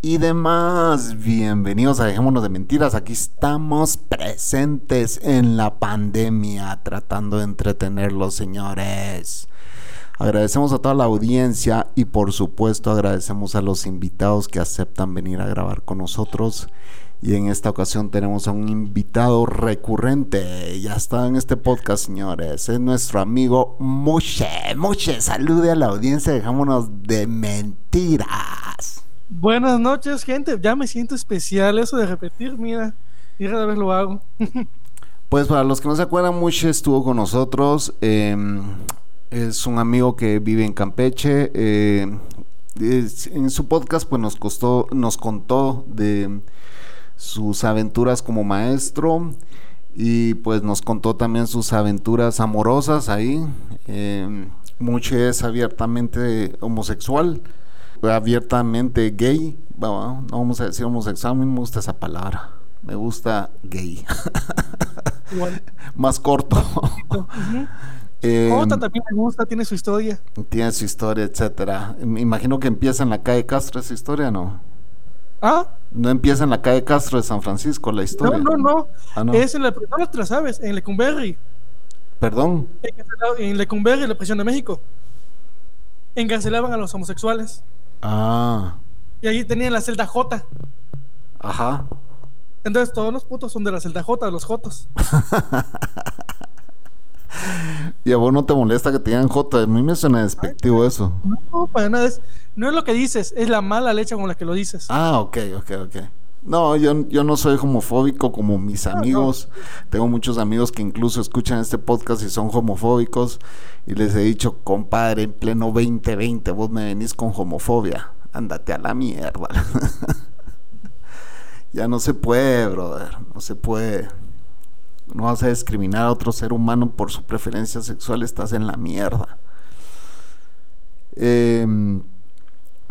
y demás. Bienvenidos a Dejémonos de Mentiras. Aquí estamos presentes en la pandemia, tratando de entretenerlos, señores. Agradecemos a toda la audiencia y por supuesto agradecemos a los invitados que aceptan venir a grabar con nosotros. Y en esta ocasión tenemos a un invitado recurrente. Ya está en este podcast, señores. Es nuestro amigo Muche. Muche, salude a la audiencia. Dejámonos de mentiras. Buenas noches, gente. Ya me siento especial. Eso de repetir, mira. Y cada vez lo hago. pues para los que no se acuerdan, Muche estuvo con nosotros. Em, es un amigo que vive en Campeche. Eh, en su podcast, pues nos costó, nos contó de sus aventuras como maestro y pues nos contó también sus aventuras amorosas ahí. Eh, Mucho es abiertamente homosexual, abiertamente gay. no vamos a decir homosexual, a mí me gusta esa palabra. Me gusta gay. Más corto. Eh, también me gusta, tiene su historia. Tiene su historia, etcétera. Me imagino que empieza en la calle Castro esa historia, ¿no? ¿Ah? No empieza en la calle Castro de San Francisco la historia. No, no, no. Ah, no. Es en la. No la sabes, en Lecumberri. Perdón. En Lecumberri, la prisión de México. Encarcelaban a los homosexuales. Ah. Y ahí tenían la celda J. Ajá. Entonces todos los putos son de la celda J, los Jotos. y a vos no te molesta que te digan J. A mí me suena despectivo eso. No, para nada. Es, no es lo que dices, es la mala leche con la que lo dices. Ah, ok, ok, ok. No, yo, yo no soy homofóbico como mis amigos. Tengo muchos amigos que incluso escuchan este podcast y son homofóbicos. Y les he dicho, compadre, en pleno 2020 vos me venís con homofobia. Ándate a la mierda. ya no se puede, brother. No se puede. No vas a discriminar a otro ser humano por su preferencia sexual. Estás en la mierda. Eh,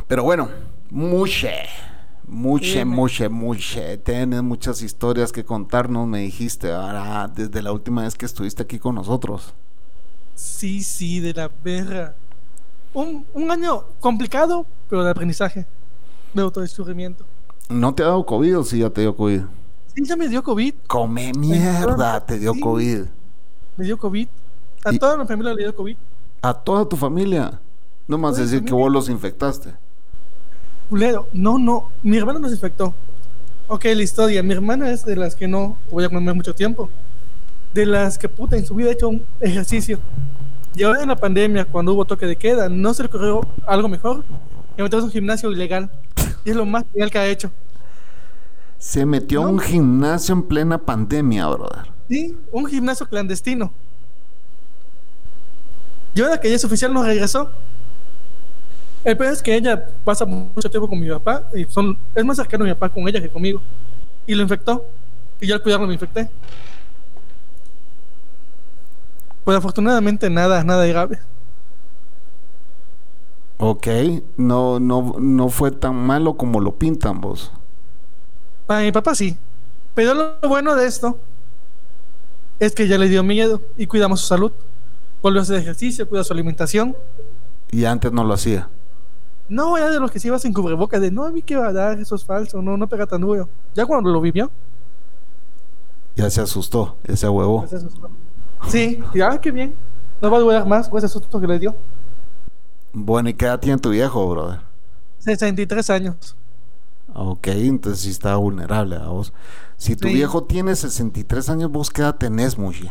pero bueno, muche, muche, muche, muche. Tienes muchas historias que contarnos, me dijiste, ahora, desde la última vez que estuviste aquí con nosotros. Sí, sí, de la verga. Un, un año complicado, pero de aprendizaje, de autodescubrimiento. ¿No te ha dado COVID o sí ya te dio COVID? Sí, ya me dio COVID. Come mierda, te dio COVID. Me dio COVID. A toda mi familia le dio COVID. ¿A toda tu familia? No más decir que vos los infectaste culero. No, no, mi hermana nos infectó. Ok, la historia. Mi hermana es de las que no voy a comer mucho tiempo. De las que puta en su vida ha hecho un ejercicio. Y ahora en la pandemia, cuando hubo toque de queda, no se le ocurrió algo mejor que meterse a un gimnasio ilegal. Y es lo más ilegal que ha hecho. Se metió a un gimnasio en plena pandemia, brother. Sí, un gimnasio clandestino. Y ahora que ya es oficial, nos regresó. El peor es que ella pasa mucho tiempo con mi papá y son, es más cercano mi papá con ella que conmigo. Y lo infectó. Y yo al cuidarlo me infecté. Pues afortunadamente nada, nada grave. Ok, no, no, no fue tan malo como lo pintan vos. Para mi papá sí. Pero lo bueno de esto es que ya le dio miedo y cuidamos su salud. Volvió a hacer ejercicio, cuida su alimentación. Y antes no lo hacía. No, era de los que se iba sin cubrebocas, de no, a mí que va a dar, eso es falso, no, no pega tan duro. Ya cuando lo vivió. Ya se asustó, ese huevo. Ya se asustó. Sí, ya, ah, qué bien. No va a durar más con ese susto que le dio. Bueno, ¿y qué edad tiene tu viejo, brother? 63 años. Ok, entonces sí está vulnerable a vos. Si tu viejo tiene 63 años, ¿vos qué edad tenés, Mushi?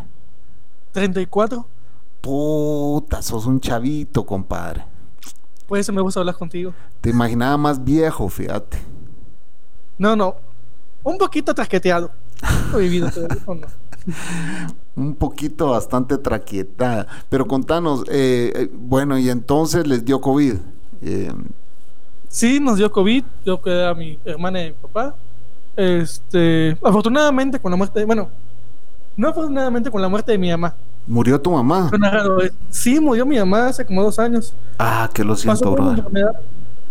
34. Puta, sos un chavito, compadre. Por eso me gusta hablar contigo. Te imaginaba más viejo, fíjate. No, no. Un poquito trasqueteado. No vivido no. Un poquito bastante traquetada. Pero contanos, eh, eh, bueno, y entonces les dio COVID. Eh, sí, nos dio COVID. Yo quedé a mi hermana y mi papá. Este, afortunadamente con la muerte, bueno, no afortunadamente con la muerte de mi mamá. ¿Murió tu mamá? ¿eh? Sí, murió mi mamá hace como dos años. Ah, que lo Pasó siento, por una enfermedad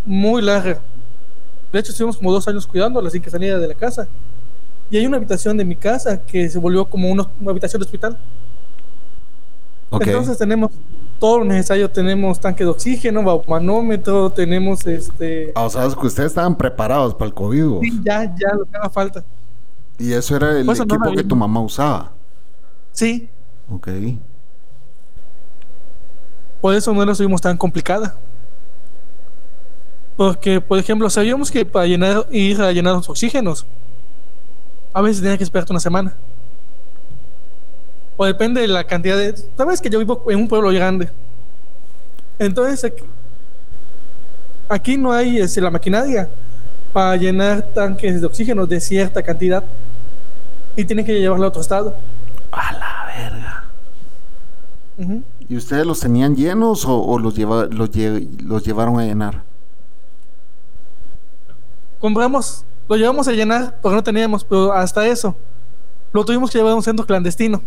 muy larga. De hecho, estuvimos como dos años cuidándola sin que saliera de la casa. Y hay una habitación de mi casa que se volvió como una habitación de hospital. Ok. Entonces tenemos todo lo necesario. Tenemos tanque de oxígeno, manómetro, tenemos este... Ah, o sea, es que ustedes estaban preparados para el COVID. Sí, ya, ya, lo que haga falta. Y eso era el Pues no equipo que tu mamá usaba. Sí, Ok. por eso no la tuvimos tan complicada. Porque, por ejemplo, sabíamos que para llenar, ir a llenar los oxígenos, a veces tenía que esperarte una semana. O depende de la cantidad de. Sabes que yo vivo en un pueblo grande. Entonces, aquí, no hay este, la maquinaria para llenar tanques de oxígeno de cierta cantidad. Y tienen que llevarlo a otro estado. A la verga. ¿Y ustedes los tenían llenos o, o los, lleva, los, lle- los llevaron a llenar? compramos, lo llevamos a llenar porque no teníamos, pero hasta eso lo tuvimos que llevar a un centro clandestino.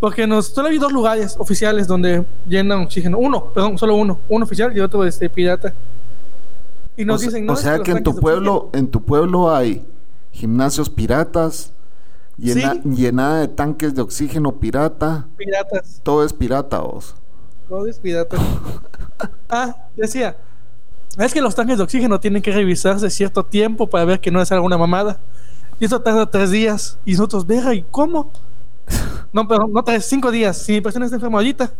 Porque nos solo hay dos lugares oficiales donde llenan oxígeno. Uno, perdón, solo uno. Uno oficial y otro este, pirata. Y nos o, dicen, no, o sea que en tu pueblo, en tu pueblo hay gimnasios piratas, llena- Sí. llenada de tanques de oxígeno pirata, Piratas. todo es pirata, vos. Todo es pirata. ah, decía. Es que los tanques de oxígeno tienen que revisarse cierto tiempo para ver que no es alguna mamada. Y eso tarda tres días. Y nosotros, verga, ¿y cómo? No, pero no tres, cinco días. Si mi persona está enferma ahorita.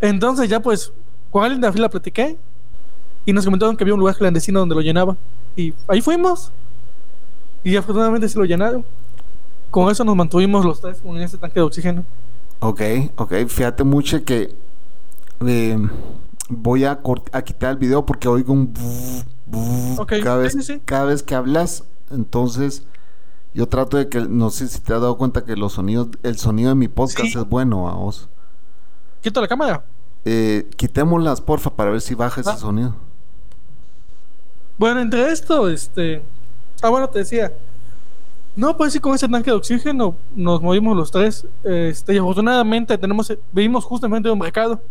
Entonces ya pues, con alguien de la fila platiqué. Y nos comentaron que había un lugar clandestino donde lo llenaba. Y ahí fuimos. Y afortunadamente sí lo llenaron. Con eso nos mantuvimos los tres con ese tanque de oxígeno. Ok, ok, fíjate mucho que eh, voy a, quitar el video porque oigo un cada, sí, vez, sí, sí. cada vez que hablas, entonces yo trato de que, no sé si te has dado cuenta que los sonidos, el sonido de mi podcast Sí. es bueno a vos. Quito la cámara. Eh, quitémoslas, porfa, para ver si baja ese Ah. sonido. Bueno, entre esto, este. Ah, bueno, te decía. No, pues sí, con ese tanque de oxígeno nos movimos los tres. Este, y afortunadamente tenemos, vivimos justamente de un mercado.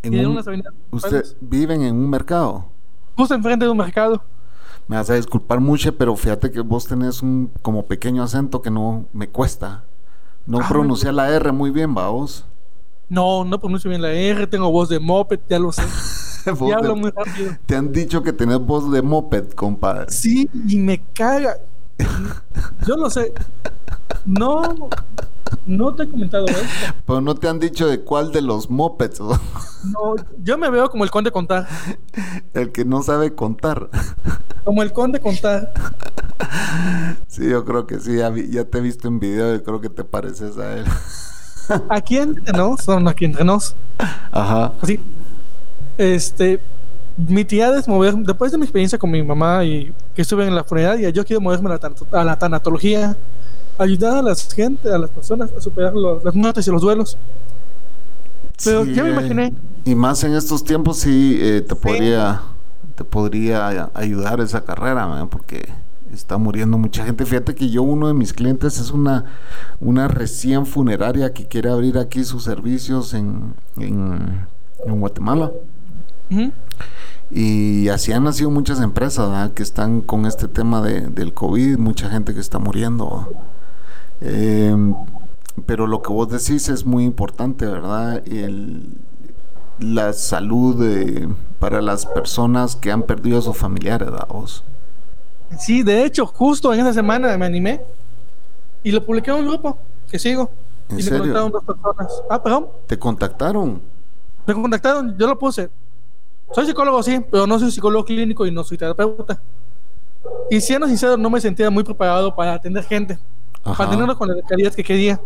En un- ¿Ustedes viven en un mercado? Justo enfrente de un mercado. Me vas a disculpar mucho, pero fíjate que vos tenés un como pequeño acento que no me cuesta. No Ah, pronunciar la R muy bien, va vos. No, no pronuncio bien la R, tengo voz de moped, ya lo sé. Y hablo de- muy rápido. Te han dicho que tenés voz de moped, compadre. Sí, y me caga. Yo lo sé. No, no te he comentado esto. Pero no te han dicho de cuál de los mopeds, ¿no? No, yo me veo como el conde contar. el que no sabe contar. Como el conde contar. Sí, yo creo que sí, ya, vi- ya te he visto en video y creo que te pareces a él. Aquí entre nos, son aquí entre nos. Ajá. así. Este, mi tía es mover, después de mi experiencia con mi mamá y que estuve en la funeraria, yo quiero moverme a la, a la tanatología, ayudar a la gente, a las personas a superar los- las muertes y los duelos. Pero ya me eh, imaginé. Y más en estos tiempos sí eh, te podría te podría ayudar esa carrera, man, porque está muriendo mucha gente. Fíjate que yo uno de mis clientes es una una recién funeraria que quiere abrir aquí sus servicios en, en, en Guatemala. Y así han nacido muchas empresas ¿verdad? que están con este tema de, del COVID, mucha gente que está muriendo. Eh, pero lo que vos decís es muy importante, ¿verdad? El, la salud de- para las personas que han perdido a sus familiares, ¿verdad? Vos? Sí, de hecho, justo en esa semana me animé y lo publiqué en un grupo que sigo. ¿En y serio? me contactaron dos personas. Ah, perdón. ¿Te contactaron? Me contactaron, yo lo puse. Soy psicólogo, sí, pero no soy psicólogo clínico y no soy terapeuta. Y siendo sincero, no me sentía muy preparado para atender gente, Ajá. para atenderlo con la calidad que quería.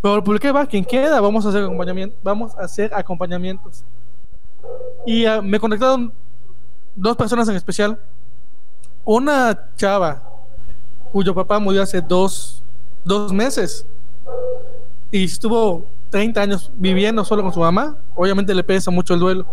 Pero lo publiqué, va, quien queda, vamos a hacer acompañamiento, vamos a hacer acompañamientos. Y ah, me contactaron dos personas en especial. Una chava cuyo papá murió hace dos, dos meses y estuvo 30 años viviendo solo con su mamá. Obviamente le pesa mucho el duelo.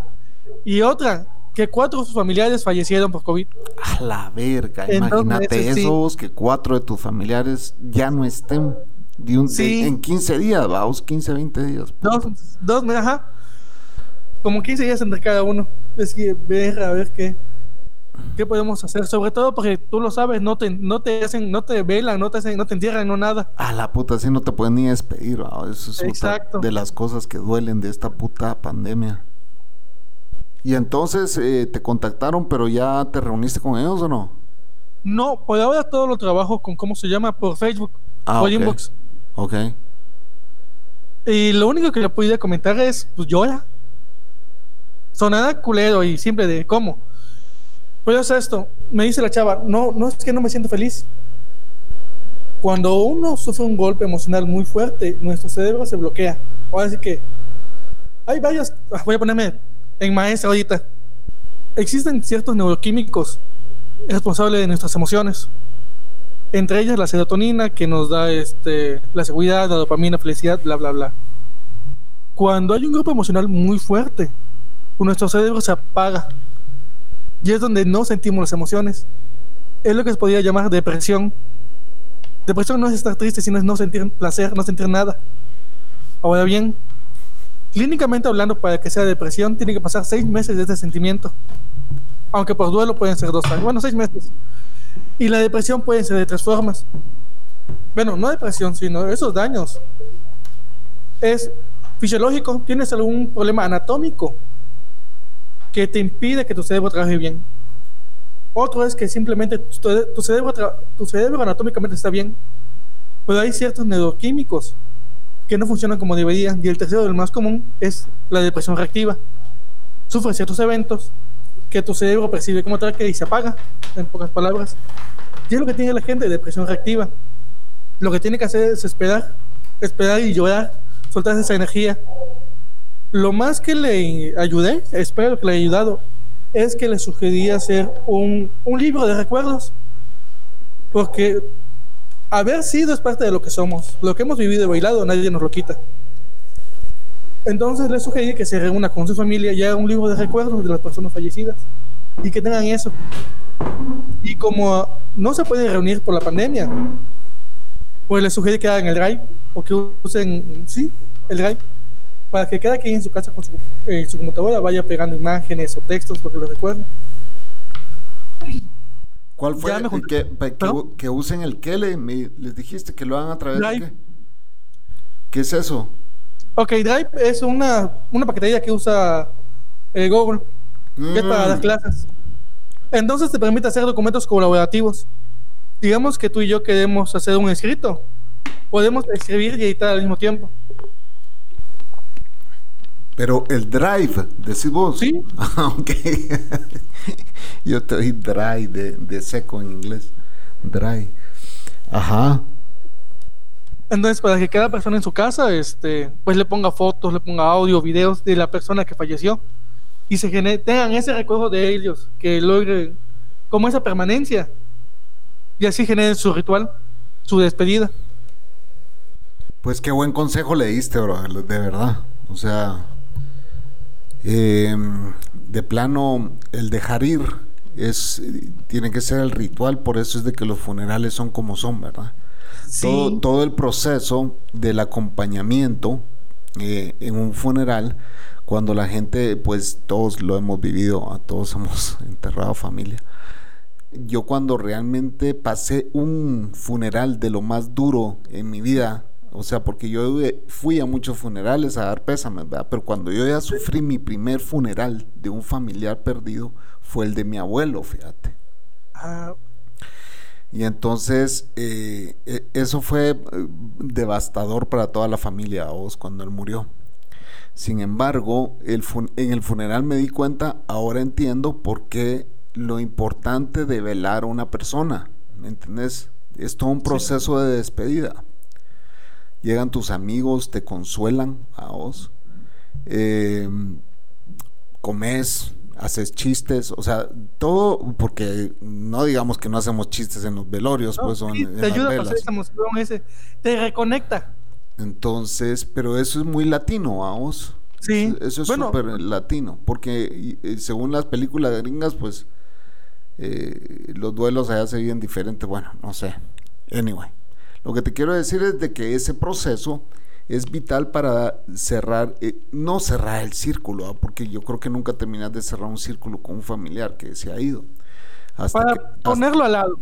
Y otra que cuatro de sus familiares fallecieron por COVID. A la verga, imagínate sí. esos que cuatro de tus familiares ya no estén de un, Sí. de- en 15 días, vamos, 15, 20 días. Dos, dos, ajá. Como 15 días entre cada uno. Es que ver a ver qué, qué podemos hacer. Sobre todo porque tú lo sabes, no te, no te hacen, no te velan, no te hacen, no te entierran, no nada. A la puta, así no te pueden ni despedir, va, eso es otra Exacto. de las cosas que duelen de esta puta pandemia. Y entonces eh, te contactaron, pero ya te reuniste con ellos o no? No, por ahora todo lo trabajo con cómo se llama por Facebook, Ah, por ok. inbox. Ok. Y lo único que le pude comentar es, pues llora. Sonada culero y simple de cómo. Pues es esto, me dice la chava, no, no es que no me siento feliz. Cuando uno sufre un golpe emocional muy fuerte, nuestro cerebro se bloquea. Ahora sí que hay varias, ah, voy a ponerme en maestra ahorita. Existen ciertos neuroquímicos responsables de nuestras emociones. Entre ellas la serotonina que nos da este, la seguridad, la dopamina, felicidad, bla, bla, bla. Cuando hay un grupo emocional muy fuerte, nuestro cerebro se apaga. Y es donde no sentimos las emociones. Es lo que se podría llamar depresión. Depresión no es estar triste, sino es no sentir placer, no sentir nada. Ahora bien, clínicamente hablando, para que sea depresión, tiene que pasar seis meses de este sentimiento. Aunque por duelo pueden ser dos años. Bueno, seis meses. Y la depresión puede ser de tres formas. Bueno, no depresión, sino esos daños. Es fisiológico, tienes algún problema anatómico que te impide que tu cerebro trabaje bien. Otro es que simplemente tu, tu cerebro, tu cerebro anatómicamente está bien, pero hay ciertos neuroquímicos que no funcionan como deberían. Y el tercero, el más común, es la depresión reactiva. Sufre ciertos eventos que tu cerebro percibe como tal que y se apaga, en pocas palabras. Y es lo que tiene la gente de depresión reactiva. Lo que tiene que hacer es esperar, esperar y llorar, soltar esa energía. Lo más que le ayudé, espero que le haya ayudado, es que le sugerí hacer un, un libro de recuerdos. Porque haber sido es parte de lo que somos. Lo que hemos vivido y bailado, nadie nos lo quita. Entonces le sugerí que se reúna con su familia y haga un libro de recuerdos de las personas fallecidas. Y que tengan eso. Y como no se pueden reunir por la pandemia, pues les sugerí que hagan el drive o que usen, sí, el drive, para que cada quien en su casa con su, eh, su computadora vaya pegando imágenes o textos lo recuerden. ¿Cuál fue Ya me que, usen el Kele? Me- les dijiste que lo hagan a través de qué? ¿Qué es eso? Ok, Drive es una, una paquetería que usa eh, Google, que es para Mm, las clases. Entonces te permite hacer documentos colaborativos. Digamos que tú y yo queremos hacer un escrito. Podemos escribir y editar al mismo tiempo. Pero el drive, decís vos. Sí. Ok. Yo te oí dry de, de seco en inglés. Dry. Ajá. Entonces, para que cada persona en su casa, este, pues le ponga fotos, le ponga audio, videos de la persona que falleció y se genere, tengan ese recuerdo de ellos, que logren como esa permanencia y así generen su ritual, su despedida. Pues qué buen consejo le diste, bro, de verdad. O sea, eh, de plano, el dejar ir es tiene que ser el ritual, por eso es de que los funerales son como son, ¿verdad? Todo, todo el proceso del acompañamiento eh, en un funeral, cuando la gente, pues todos lo hemos vivido, a todos hemos enterrado familia. Yo cuando realmente pasé un funeral de lo más duro en mi vida, o sea, porque yo fui a muchos funerales a dar pésames, ¿verdad? Pero cuando yo ya sufrí mi primer funeral de un familiar perdido, fue el de mi abuelo, fíjate. Ah, Y entonces eh, eh, eso fue eh, devastador para toda la familia, vos, cuando él murió. Sin embargo, el fun- en el funeral me di cuenta, ahora entiendo por qué lo importante de velar a una persona, ¿me entendés? Es todo un proceso de despedida. Llegan tus amigos, te consuelan a vos, eh, comes, haces chistes, o sea, todo, porque no digamos que no hacemos chistes en los velorios, no, pues son sí, en te las ayuda a velas. pasar esa emoción, ese, te reconecta. Entonces, pero eso es muy latino, vamos. Sí. Eso es Bueno. súper latino, porque y según las películas gringas, pues eh, los duelos allá se viven diferente. Bueno, no sé. Anyway, lo que te quiero decir es de que ese proceso es vital para cerrar, eh, no cerrar el círculo, ¿ah? porque yo creo que nunca terminas de cerrar un círculo con un familiar que se ha ido. Hasta Para que- hasta- ponerlo al lado.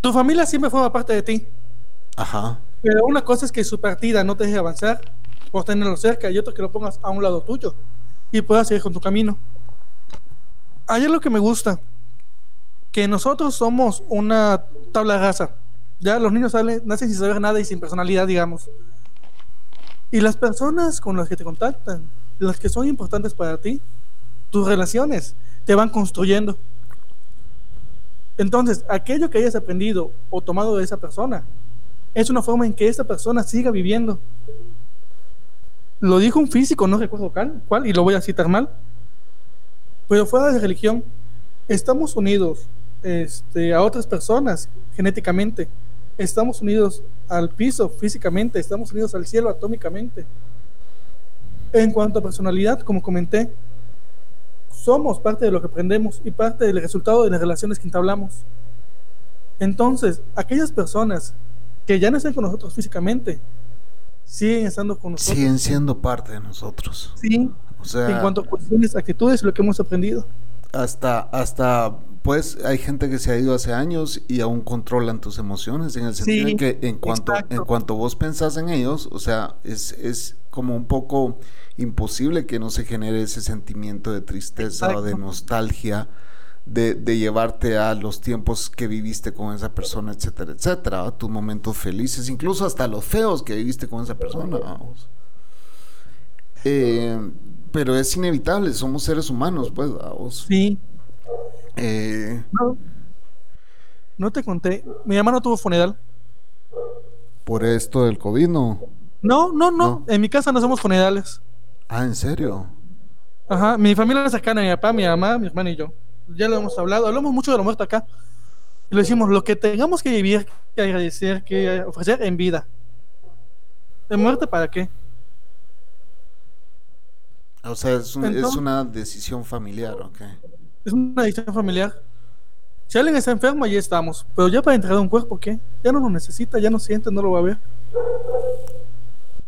Tu familia siempre forma parte de ti. Ajá. Pero una cosa es que su partida no te deje avanzar por tenerlo cerca y otra que lo pongas a un lado tuyo y puedas seguir con tu camino. Hay algo que me gusta, que nosotros somos una tabla rasa. Ya los niños salen, nacen sin saber nada y sin personalidad, digamos. Y las personas con las que te contactan, las que son importantes para ti, tus relaciones, te van construyendo. Entonces, aquello que hayas aprendido o tomado de esa persona, es una forma en que esta persona siga viviendo. Lo dijo un físico, no recuerdo cuál, y lo voy a citar mal. Pero fuera de religión, estamos unidos este, a otras personas genéticamente. Estamos unidos al piso físicamente, estamos unidos al cielo atómicamente. En cuanto a personalidad, como comenté, somos parte de lo que aprendemos y parte del resultado de las relaciones que entablamos. Entonces, aquellas personas que ya no están con nosotros físicamente, siguen estando con nosotros. Siguen siendo parte de nosotros. Sí, O sea, en cuanto a cuestiones, actitudes, lo que hemos aprendido. hasta, hasta, pues hay gente que se ha ido hace años y aún controlan tus emociones, en el sentido Sí, en que en cuanto, exacto. en cuanto vos pensás en ellos, o sea, es, es como un poco imposible que no se genere ese sentimiento de tristeza o de nostalgia. De, de llevarte a los tiempos que viviste con esa persona, etcétera, etcétera, a tus momentos felices, incluso hasta los feos que viviste con esa persona. vamos. Eh, pero es inevitable, somos seres humanos, pues, vamos. Sí, Eh, no, no te conté. Mi hermano tuvo funeral. por esto del COVID, ¿no? No, no, no, No. En mi casa no somos funerales. Ah, ¿en serio? Ajá. Mi familia es cercana, mi papá, mi mamá, mi hermano y yo. Ya lo hemos hablado. Hablamos mucho de la muerte acá. Y le decimos lo que tengamos que vivir, que agradecer, que ofrecer en vida. ¿De muerte para qué? O sea, es, un- es una decisión familiar, ¿ok? Es una decisión familiar. Si alguien está enfermo, allí estamos. Pero ya para entregar un cuerpo, ¿qué? Ya no lo necesita, ya no siente, no lo va a ver.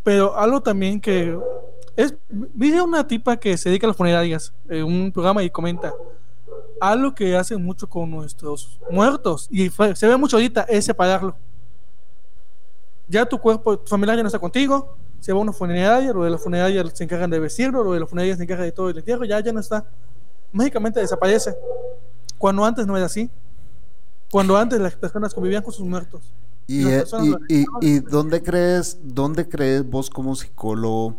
Pero algo también que es vi a una tipa que se dedica a las funerarias en un programa y comenta algo que hacen mucho con nuestros muertos y fue- se ve mucho ahorita es separarlo. Ya tu cuerpo, tu familiar ya no está contigo, se va a una funeraria, lo de la funeraria se encargan de vestirlo, lo de la funeraria se encarga de todo el entierro, ya ya no está. Mágicamente desaparece. Cuando antes no era así. Cuando antes las personas convivían con sus muertos. ¿Y, eh, y, y dónde crees, dónde crees vos como psicólogo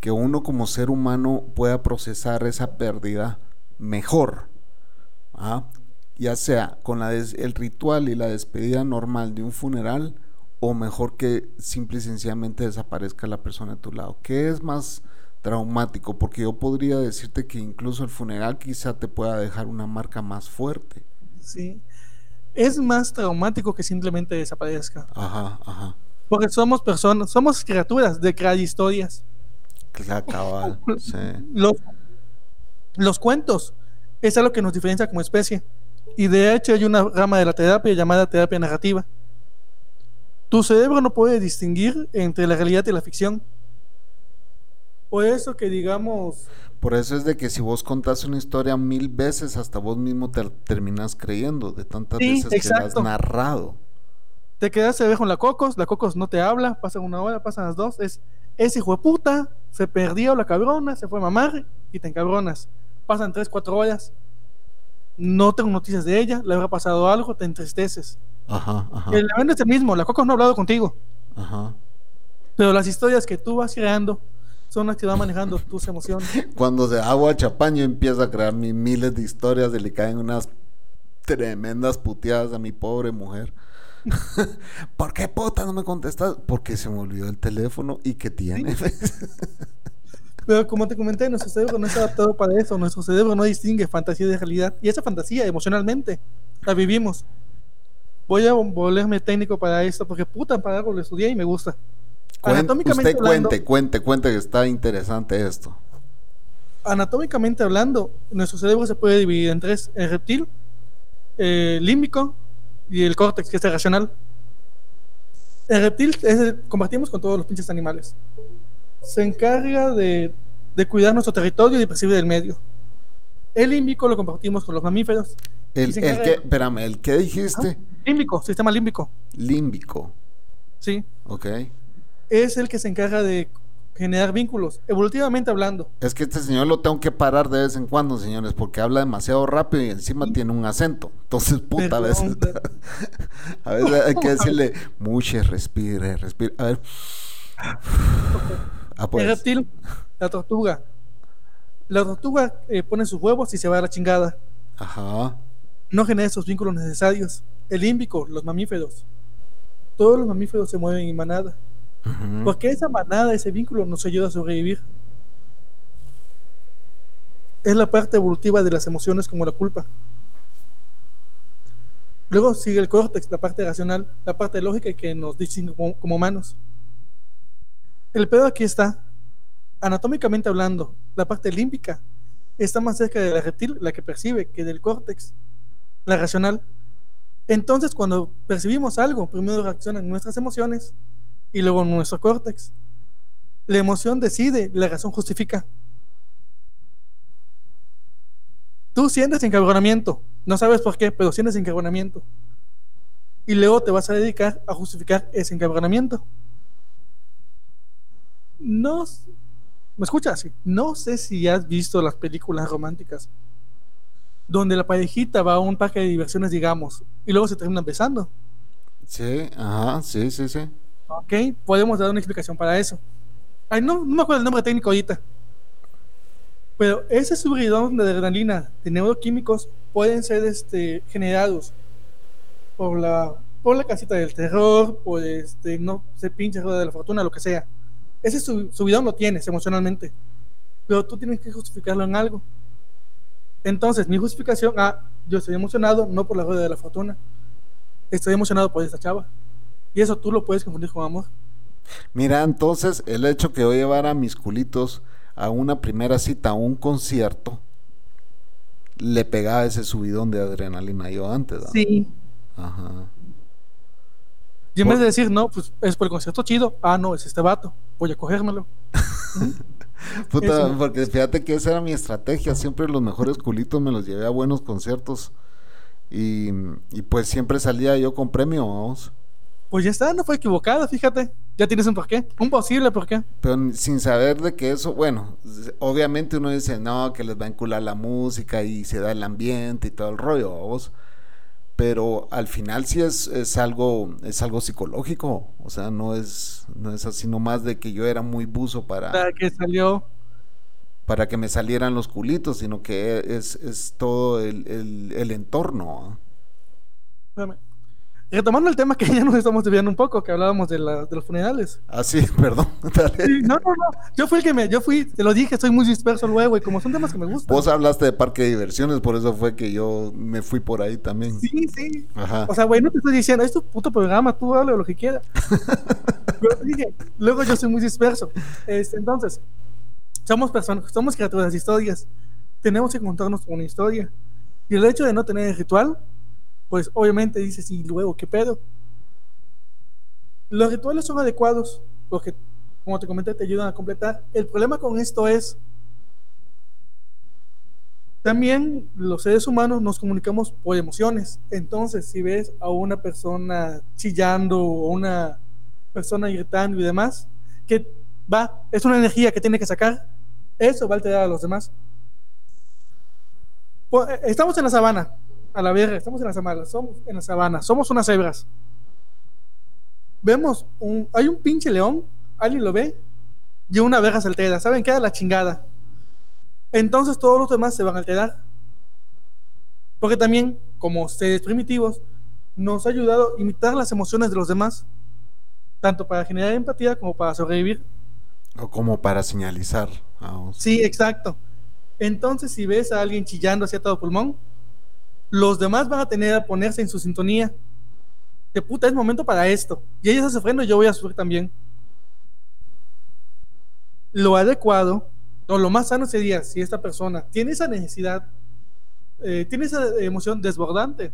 que uno como ser humano pueda procesar esa pérdida mejor? ¿Ah? Ya sea con la des- el ritual y la despedida normal de un funeral o mejor que simple y sencillamente desaparezca la persona a tu lado. ¿Qué es más traumático? Porque yo podría decirte que incluso el funeral quizá te pueda dejar una marca más fuerte. Sí. Es más traumático que simplemente desaparezca. Ajá, ajá. Porque somos personas, somos criaturas de crear historias. Cabal, sí. Los, los cuentos es algo que nos diferencia como especie. Y de hecho hay una rama de la terapia llamada terapia narrativa. Tu cerebro no puede distinguir entre la realidad y la ficción. Por eso que digamos, Por eso es de que si vos contás una historia mil veces, hasta vos mismo te terminas creyendo de tantas Sí, veces que la has narrado. te quedas a ver con la Cocos, la Cocos no te habla, pasan una hora, pasan las dos, es ese hijo de puta, se perdió la cabrona, se fue a mamar y te encabronas. Pasan tres, cuatro horas, no tengo noticias de ella, le habrá pasado algo, te entristeces. Ajá, ajá, El evento es el mismo, la Cocos no ha hablado contigo, ajá. pero las historias que tú vas creando son las que van manejando tus emociones. Cuando se agua chapaño empieza a crear mi- miles de historias y le caen unas tremendas puteadas a mi pobre mujer. ¿Por qué puta no me contestas? Porque se me olvidó el teléfono y que tiene. Pero como te comenté, nuestro cerebro no está adaptado para eso, nuestro cerebro no distingue fantasía de realidad. Y esa fantasía emocionalmente la vivimos. Voy a volverme técnico para esto, porque puta, para algo lo estudié y me gusta. Anatómicamente usted hablando- cuente, cuente, cuente que está interesante esto. anatómicamente hablando, nuestro cerebro se puede dividir en tres: el reptil, el límbico y el córtex, que es el racional. El reptil es el- compartimos con todos los pinches animales. Se encarga de, de cuidar nuestro territorio y de percibir el medio. El límbico lo compartimos con los mamíferos. El, el que, de- espérame, el que dijiste, Límbico, sistema límbico, límbico, sí. ok. Es el que se encarga de generar vínculos, evolutivamente hablando. Es que este señor lo tengo que parar de vez en cuando, señores, porque habla demasiado rápido y encima tiene un acento. Entonces, puta, a veces, a veces hay que decirle, muche, respire, respire. A ver. Ah, El pues. reptil, la tortuga. La tortuga eh, pone sus huevos y se va a la chingada. Ajá. No genera esos vínculos necesarios. El límbico, los mamíferos. Todos los mamíferos se mueven en manada. Porque esa manada, ese vínculo nos ayuda a sobrevivir. Es la parte evolutiva de las emociones como la culpa. Luego sigue el córtex, la parte racional, la parte lógica que nos distingue como, como humanos. El pedo aquí está, anatómicamente hablando, la parte límbica está más cerca de la reptil, la que percibe, que del córtex, la racional. Entonces, cuando percibimos algo, primero reaccionan nuestras emociones y luego nuestro córtex. La emoción decide, la razón justifica. Tú sientes encabronamiento, no sabes por qué, pero sientes encabronamiento. Y luego te vas a dedicar a justificar ese encabronamiento. No, ¿me escuchas? No sé si has visto las películas románticas donde la parejita va a un parque de diversiones, digamos, y luego se terminan besando. Sí, ajá, sí, sí, sí. Ok, podemos dar una explicación para eso. Ay, no, no me acuerdo el nombre técnico ahorita. Pero ese subidón de adrenalina de neuroquímicos pueden ser este, generados por la, por la casita del terror, por este, no se pinche rueda de la fortuna, lo que sea. Ese sub- subidón lo tienes emocionalmente, pero tú tienes que justificarlo en algo. Entonces, mi justificación, ah, yo estoy emocionado no por la rueda de la fortuna, estoy emocionado por esta chava. Y eso tú lo puedes confundir con amor. Mira, entonces el hecho que voy a llevar a mis culitos a una primera cita, a un concierto, le pegaba ese subidón de adrenalina yo antes. ¿no? Sí. Ajá. Y en vez de decir, no, pues es por el concierto chido, ah, no, es este vato, voy a cogérmelo. Puta, Eso. porque fíjate que esa era mi estrategia. Siempre los mejores culitos me los llevé a buenos conciertos. Y, y pues siempre salía yo con premio, vamos. Pues ya está, no fue equivocada, fíjate. Ya tienes un porqué, un posible porqué. Pero sin saber de que eso, bueno, obviamente uno dice, no, que les va a encular la música y se da el ambiente y todo el rollo, vamos. Pero al final sí es, es algo, es algo psicológico. O sea, no es, no es así nomás de que yo era muy buzo para, La que salió, para que me salieran los culitos, sino que es, es todo el, el- el entorno. ¿ah? espérame. Retomando el tema que ya nos estamos desviando un poco, que hablábamos de, la- de los funerales. Ah, sí, perdón. Sí, no, no, no, yo fui el que me, yo fui, te lo dije, soy muy disperso luego y como son temas que me gustan. Vos hablaste de parque de diversiones, por eso fue que yo me fui por ahí también. Sí, sí. Ajá. O sea, güey, no te estoy diciendo, es tu puto programa, tú hable lo que quieras. Pero te dije, luego yo soy muy disperso. Este, entonces, somos personas, somos criaturas de historias. Tenemos que contarnos una historia. Y el hecho de no tener el ritual, pues obviamente dices, y luego, ¿qué pedo? Los rituales son adecuados porque, como te comenté, te ayudan a completar. El problema con esto es, también los seres humanos nos comunicamos por emociones. Entonces, si ves a una persona chillando o una persona gritando y demás, que va, es una energía que tiene que sacar, eso va a alterar a los demás. Eh, Estamos en la sabana, a la verga, estamos en la sabana, somos en la sabana, somos unas cebras. Vemos un, hay un pinche león, alguien lo ve, y una verga se altera, ¿saben qué? A la chingada. Entonces todos los demás se van a alterar. Porque también, como seres primitivos, nos ha ayudado a imitar las emociones de los demás, tanto para generar empatía como para sobrevivir. O como para señalizar. vamos. Sí, exacto. Entonces, si ves a alguien chillando hacia todo pulmón, los demás van a tener a ponerse en su sintonía. De puta, es momento para esto. Y ella está sufriendo, yo voy a sufrir también. Lo adecuado No, lo más sano sería si esta persona tiene esa necesidad, eh, tiene esa emoción desbordante,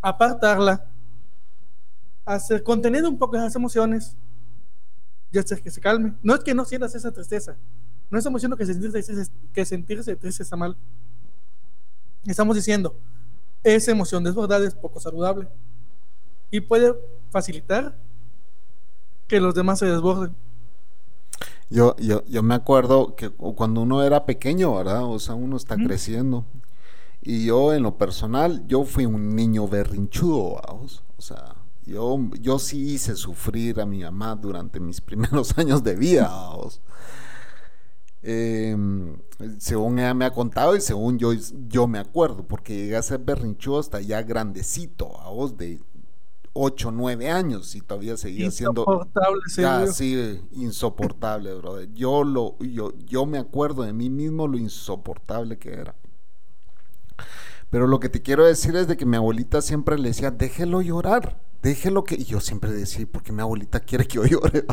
apartarla, hacer contener un poco esas emociones y hacer que se calme. No es que no sientas esa tristeza, no estamos diciendo que sentirse, que sentirse triste está mal. Estamos diciendo, esa emoción desbordada es poco saludable y puede facilitar que los demás se desborden. Yo, yo, yo me acuerdo que cuando uno era pequeño, ¿verdad? O sea, uno está creciendo. Y yo, en lo personal, yo fui un niño berrinchudo, vamos. O sea, yo, yo sí hice sufrir a mi mamá durante mis primeros años de vida, vamos. Em, según ella me ha contado y según yo, yo me acuerdo, porque llegué a ser berrinchudo hasta ya grandecito, a vos de 8, 9 años y todavía seguía siendo ya, sí, insoportable, brother. Yo lo yo yo me acuerdo de mí mismo lo insoportable que era. Pero lo que te quiero decir es de que mi abuelita siempre le decía, "Déjelo llorar, déjelo que..." Y yo siempre decía, "¿Por mi abuelita quiere que yo llore?"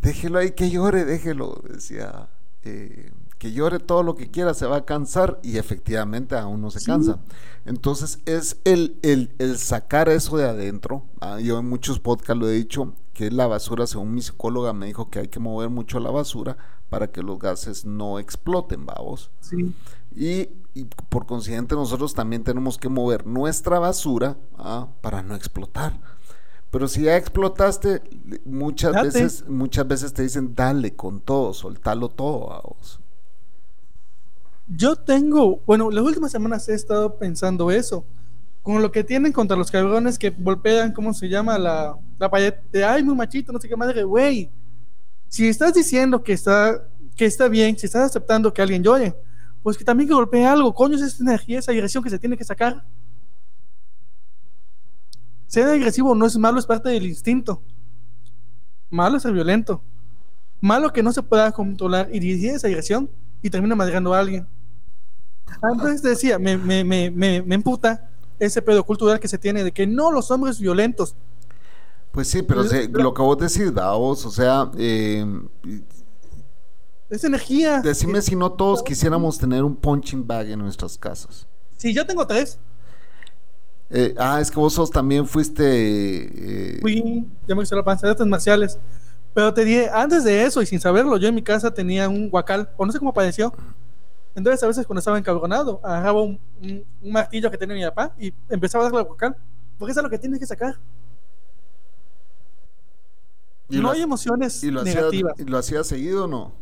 Déjelo ahí que llore, déjelo, decía. Eh, que llore todo lo que quiera, se va a cansar y efectivamente aún no se cansa. Entonces es el, el, el, sacar eso de adentro. Ah, yo en muchos podcasts lo he dicho, que la basura, según mi psicóloga me dijo que hay que mover mucho la basura para que los gases no exploten, vamos. Sí. Y, y, por consiguiente nosotros también tenemos que mover nuestra basura ah, para no explotar. Pero si ya explotaste, muchas veces, muchas veces te dicen, dale con todo, soltalo todo a vos. Yo tengo, bueno, las últimas semanas he estado pensando eso. Con lo que tienen contra los cabrones que golpean, ¿cómo se llama? La, la de, ay, muy machito, no sé qué madre, güey. Si estás diciendo que está, que está bien, si estás aceptando que alguien llore, pues que también que golpee algo, coño, es esa energía, esa agresión que se tiene que sacar. Ser agresivo no es malo, es parte del instinto. Malo es ser violento. Malo que no se pueda controlar y dirigir esa agresión y termina madreando a alguien. Entonces decía, me, me, me, me, emputa ese pedo cultural que se tiene de que no los hombres violentos. Pues sí, pero, lo que vos decís, Davos, o sea, eh, es energía. Decime si no todos quisiéramos tener un punching bag en nuestras casas. Sí, yo tengo tres. Eh, ah, es que vos sos, también fuiste. Eh, Fui, ya me hice la panza de artes marciales. Pero te dije, antes de eso y sin saberlo, yo en mi casa tenía un guacal, o no sé cómo pareció. Entonces a veces cuando estaba encabronado, agarraba un, martillo que tenía mi papá y empezaba a darle al guacal. Porque eso es lo que tienes que sacar. no hay emociones y lo negativas. ¿Y lo hacía seguido o no?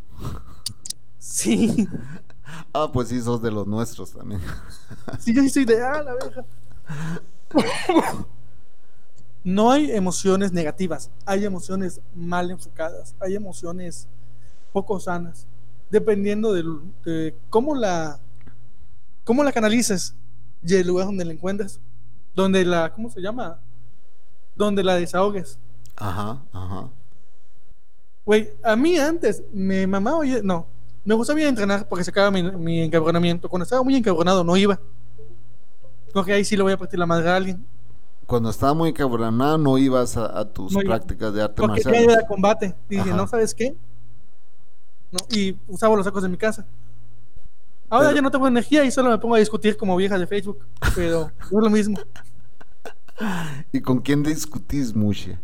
Sí. ah, pues sí, sos de los nuestros también. sí, yo sí soy de, ah, la verga. no hay emociones negativas, hay emociones mal enfocadas, hay emociones poco sanas, dependiendo de, cómo la cómo la canalices y el lugar donde la encuentres, donde la, ¿cómo se llama? Donde la desahogues. Ajá, ajá. Güey, a mí antes me mamaba, oye, no, me gustaba entrenar porque se acaba mi, mi encabronamiento. Cuando estaba muy encabronado no iba. Porque ahí sí le voy a partir la madre a alguien. Cuando estaba muy encabronado no ibas a, tus prácticas de arte marcial. Porque de combate. Y dije, ¿no sabes qué? No, y usaba los sacos de mi casa. Ahora ya no tengo energía y solo me pongo a discutir como vieja de Facebook. Pero es lo mismo. ¿Y con quién discutís, Mushe?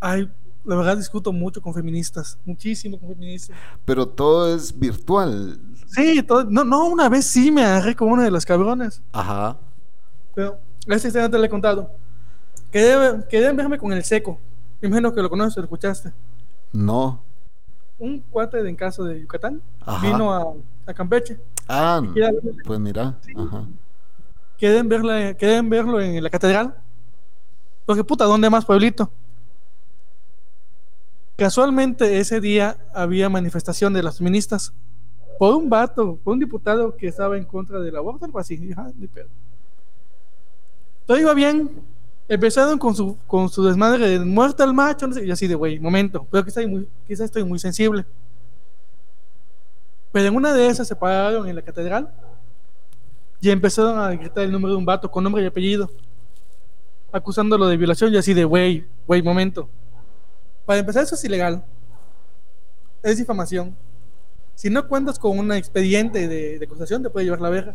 Ay, la verdad discuto mucho con feministas, muchísimo con feministas. Pero todo es virtual. Sí, todo, no, no, una vez sí me agarré con uno de los cabrones. Ajá. Pero esta historia te la he contado. Quedé, quedé verme con el seco. Imagino que lo conoces, lo escuchaste. No. Un cuate de en caso de Yucatán vino a, a, Campeche. Ah, pues mira. Ajá. Quedé en, verla, quedé en verlo en la catedral. Porque puta, ¿dónde más pueblito? Casualmente ese día había manifestación de las feministas por un vato, por un diputado que estaba en contra del aborto, algo así. Todo iba bien. Empezaron con su, con su desmadre de muerte al macho, y así de, güey, momento, pero quizás estoy, muy, quizá estoy muy sensible. Pero en una de esas se pararon en la catedral y empezaron a gritar el nombre de un vato con nombre y apellido, acusándolo de violación y así de, güey, güey, momento para empezar, eso es ilegal. es difamación. Si no cuentas con un expediente de, de acusación, te puede llevar la verga.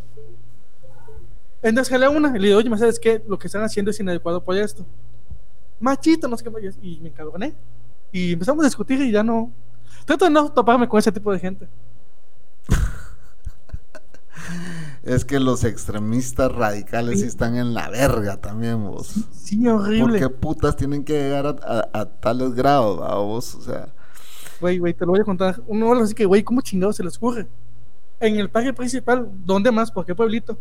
Entonces jalé a una y le digo, oye, ¿me sabes qué? Lo que están haciendo es inadecuado por esto. Machito, no sé qué. Y me encabroné. Y empezamos a discutir y ya no. Trato de no toparme con ese tipo de gente. Es que los extremistas radicales sí están en la verga también, vos. Sí, ¿Por horrible. qué putas tienen que llegar a, a- a tales grados, a vos? O sea, Güey, güey, te lo voy a contar. Uno habla así que, güey, ¿cómo chingados se les ocurre? En el parque principal, ¿dónde más? ¿Por qué pueblito?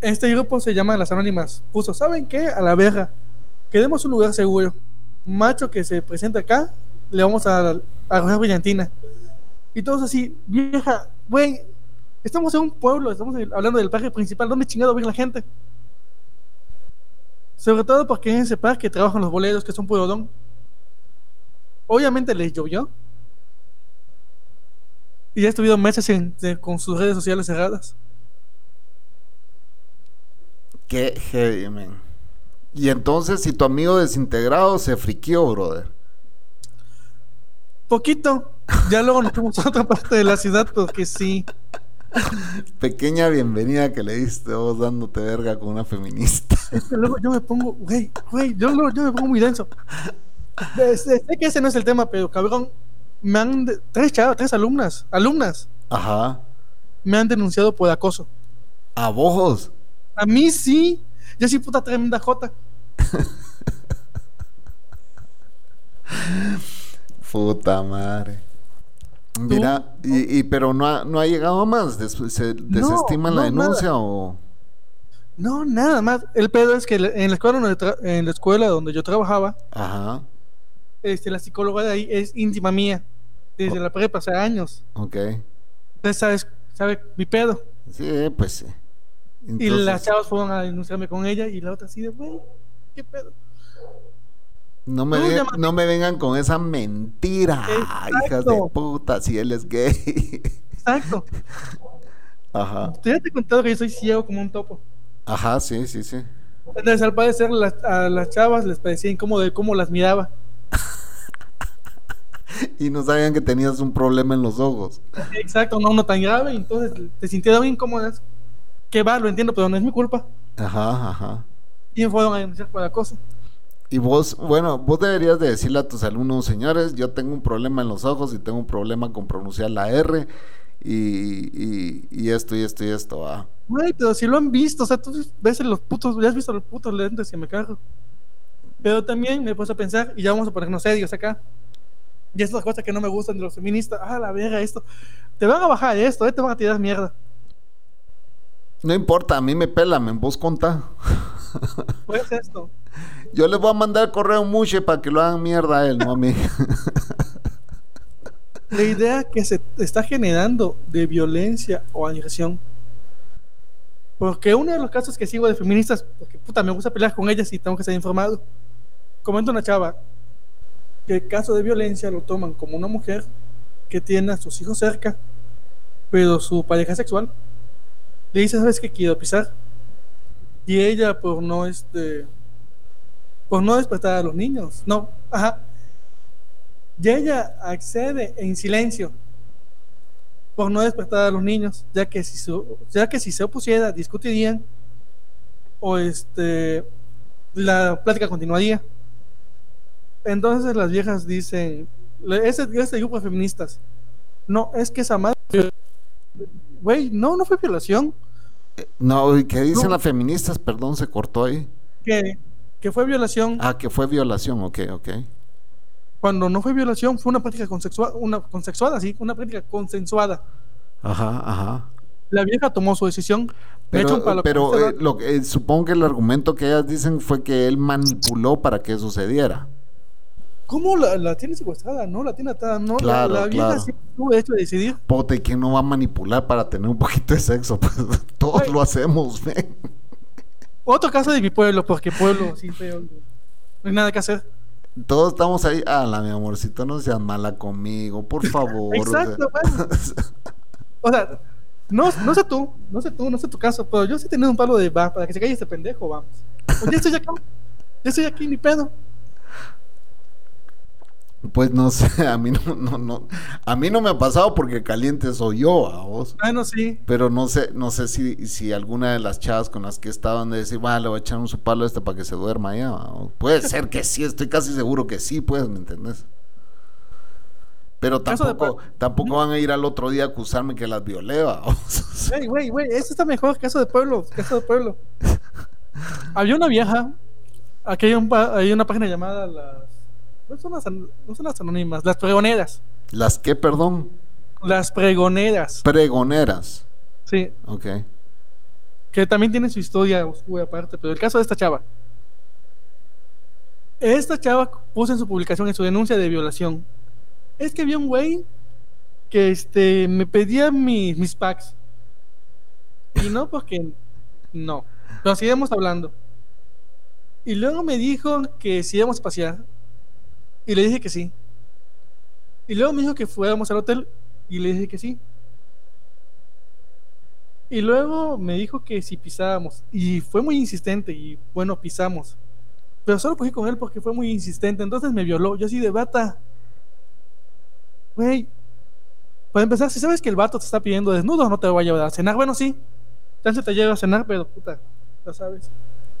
Este grupo se llama Las Anónimas. Puso, ¿saben qué? A la verga. Queremos un lugar seguro. Macho que se presenta acá, le vamos a a arrojar brillantina. Y todos así, vieja, güey, estamos en un pueblo, estamos hablando del parque principal, ¿dónde chingado vive la gente? Sobre todo porque en ese parque trabajan los boleros que son puro. Obviamente les llovió. Y ya estuvieron meses en- de- con sus redes sociales cerradas. qué heavy, man. Y entonces, si tu amigo desintegrado se friquió, brother. Poquito. Ya luego nos fuimos a otra parte de la ciudad porque sí. Pequeña bienvenida que le diste vos dándote verga con una feminista. Es que luego yo me pongo, güey, güey, yo, yo me pongo muy denso. Sé que ese no es el tema, pero cabrón, me han. tres chavas, tres alumnas, alumnas, Ajá. me han denunciado por acoso. A vos. A mí sí. Yo sí, puta tremenda jota. Puta madre. Mira, y, y- pero no ha, no ha llegado más. Des- ¿Se desestima la denuncia o...? No, nada más. El pedo es que en la escuela donde, tra- en la escuela donde yo trabajaba, Ajá, este, la psicóloga de ahí es íntima mía. Desde la prepa, hace años. ok. Entonces, sabes, sabe mi pedo. Sí, pues sí. Y las chavas fueron a denunciarme con ella y la otra así de, güey, ¿qué pedo? No, me Tú ve- llama- no me vengan con esa mentira, hijas de Exacto. puta, si él es gay. Exacto. Ajá, Yo ya te he contado que yo soy ciego como un topo. ajá, sí, sí, sí. Entonces, al parecer, las- a las chavas les parecía incómodo de cómo las miraba. Y no sabían que tenías un problema en los ojos. Exacto, no, no tan grave. Entonces, te sintieron incómodas. Que va, lo entiendo, pero no es mi culpa. Ajá, ajá. Y me fueron a denunciar por acoso. Y vos, bueno, vos deberías de decirle a tus alumnos, señores, yo tengo un problema en los ojos y tengo un problema con pronunciar la R y, y, y esto y esto y esto, va. Güey, pero si lo han visto, o sea, tú ves los putos, ya has visto los putos lentes que me cargo. Pero también me puesto a pensar, y ya vamos a ponernos serios acá. Y estas cosas que no me gustan de los feministas, ah, la verga, esto. Te van a bajar esto, eh, te van a tirar mierda. No importa, a mí me pelan, vos contá. Pues esto. Yo les voy a mandar correo a Mushe para que lo hagan mierda a él, no a mí. La idea que se está generando de violencia o agresión. Porque uno de los casos que sigo de feministas, porque puta, me gusta pelear con ellas y tengo que estar informado. Comenta una chava que el caso de violencia lo toman como una mujer que tiene a sus hijos cerca, pero su pareja sexual le dice, ¿sabes qué quiero pisar? Y ella por no este por no despertar a los niños, no, ajá, y ella accede en silencio por no despertar a los niños, ya que si, su- ya que si se opusiera, discutirían o este la plática continuaría. Entonces las viejas dicen, ese, ese grupo de feministas, no, es que esa madre, güey, no, no fue violación, No, ¿y qué dicen No. las feministas? Perdón, se cortó ahí. que, que fue violación, Ah, que fue violación, ok, ok. cuando no fue violación, fue una práctica consexuada, una consensuada, sí, una práctica consensuada. Ajá, ajá. La vieja tomó su decisión. De hecho, Pero, para lo que pero eh, lo eh, supongo que el argumento que ellas dicen fue que él manipuló para que sucediera. ¿Cómo la, la tiene secuestrada? No, la tiene atada. No, La- Claro, la, vieja claro. sí tuvo derecho de decidir. Pote, ¿y quién no va a manipular para tener un poquito de sexo? Pues todos lo hacemos, ven. Otro caso de mi pueblo, porque pueblo sí feo. No hay nada que hacer. Todos estamos ahí. Ah, la mi amorcito, no seas mala conmigo, por favor. o sea. Exacto. O sea, no, no sé tú, no sé tú, no sé tu caso, pero yo sí he tenido un palo de va, para que se calle este pendejo, vamos. Oye, estoy acá, ya estoy aquí, ni pedo. Pues no sé, a mí no, no, no, a mí no me ha pasado porque caliente soy yo, a vos. Bueno, sí. Pero no sé, no sé si, si alguna de las chavas con las que estaban de decir, va, le voy a echar un su palo a este para que se duerma ya. Puede ser que sí, estoy casi seguro que sí, pues, ¿me entendés? Pero de tampoco, tampoco van a ir al otro día a acusarme que las violé, ¿va? Güey, güey, güey, esto está mejor, caso de pueblo, caso de pueblo. Había una vieja, aquí hay, un hay una página llamada. No son las, no son las anónimas, las pregoneras. Las que, perdón, Las pregoneras, pregoneras. sí, Ok. que también tienen su historia oscura aparte, pero el caso de esta chava. Esta chava puso en su publicación, en su denuncia de violación, es que había un güey que este, me pedía mi- mis packs. Y no porque no. Pero seguimos hablando. Y luego me dijo que si íbamos a pasear. Y le dije que sí. Y luego me dijo que fuéramos al hotel. Y le dije que sí. Y luego me dijo que si pisábamos. Y fue muy insistente. Y bueno, pisamos. Pero solo cogí con él porque fue muy insistente. Entonces me violó. Yo así de bata. Güey. Para empezar, si sabes que el vato te está pidiendo desnudo, no te va a llevar a cenar. Bueno, sí. Chance te lleva a cenar, pero puta, ya sabes.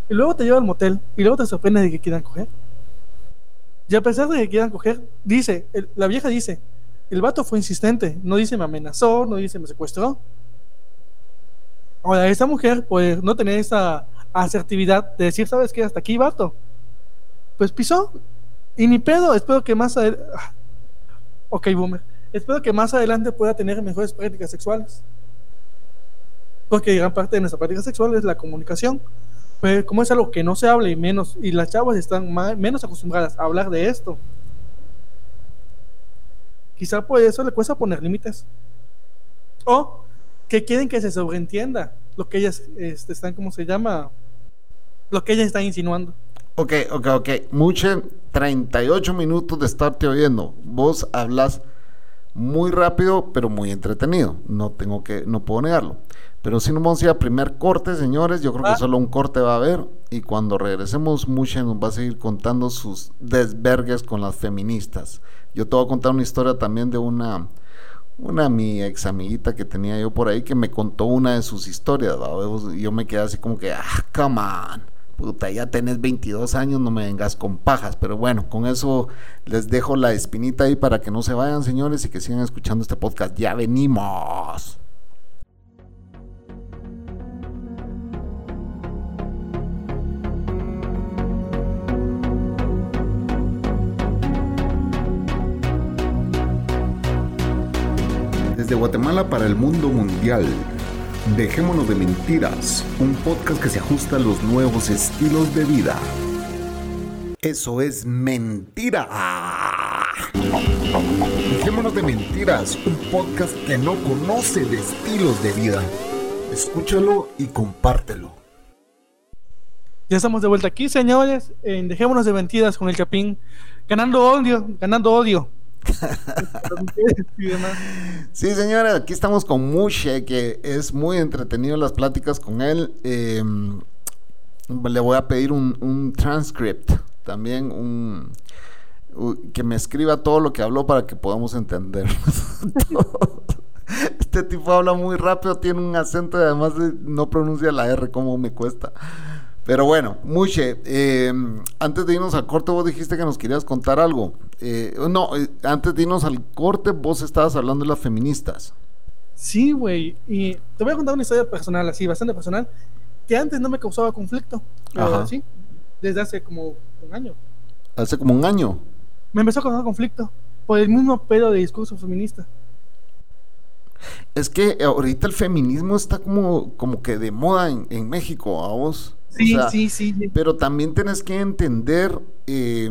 Y luego te lleva al motel. Y luego te sorprende de que quieran coger. Y a pesar de que quieran coger, dice, el- la vieja dice, el vato fue insistente. No dice me amenazó, no dice me secuestró. Ahora, esa mujer, pues, no tenía esa asertividad de decir, ¿sabes qué? Hasta aquí, vato. Pues pisó. Y ni pedo, espero que más adelante. Ok, boomer. Espero que más adelante pueda tener mejores prácticas sexuales. Porque gran parte de nuestra práctica sexual es la comunicación. Pero como es algo que no se habla y menos, y las chavas están ma- menos acostumbradas a hablar de esto, quizá por eso le cuesta poner límites. O que quieren que se sobreentienda lo que ellas este, están, ¿cómo se llama? Lo que ellas están insinuando. Ok, ok, ok. Muche, 38 minutos de estarte oyendo. Vos hablas muy rápido, pero muy entretenido. No tengo que, no puedo negarlo. Pero si nos vamos a ir a primer corte, señores, yo creo Ah. que solo un corte va a haber. Y cuando regresemos, Muche nos va a seguir contando sus desvergues con las feministas. Yo te voy a contar una historia también de una, una mi ex amiguita que tenía yo por ahí que me contó una de sus historias. ¿va? Y yo me quedé así como que, ah, come on. Puta, ya tenés 22 años, no me vengas con pajas. Pero bueno, con eso les dejo la espinita ahí para que no se vayan, señores, y que sigan escuchando este podcast. Ya venimos. Desde Guatemala para el mundo mundial. Dejémonos de mentiras, un podcast que se ajusta a los nuevos estilos de vida. Eso es mentira. Dejémonos de mentiras, un podcast que no conoce de estilos de vida. Escúchalo y compártelo. Ya estamos de vuelta aquí, señores. en Dejémonos de mentiras con el Chapín. Ganando odio, ganando odio. Sí, señora, aquí estamos con Mushe, que es muy entretenido las pláticas con él. Eh, le voy a pedir un, transcript, también un que me escriba todo lo que habló para que podamos entender. este tipo habla muy rápido, tiene un acento y además no pronuncia la R, como me cuesta. Pero bueno, Muche, eh, antes de irnos al corte, vos dijiste que nos querías contar algo. Eh, no, eh, antes de irnos al corte, vos estabas hablando de las feministas. Sí, güey. Y te voy a contar una historia personal, así, bastante personal, que antes no me causaba conflicto. Ajá. sí, desde hace como un año. Hace como un año. Me empezó a causar conflicto por el mismo pedo de discurso feminista. Es que ahorita el feminismo está como, como que de moda en, en México, a vos. O Sí, sea, sí, sí, sí. Pero también tenés que entender eh,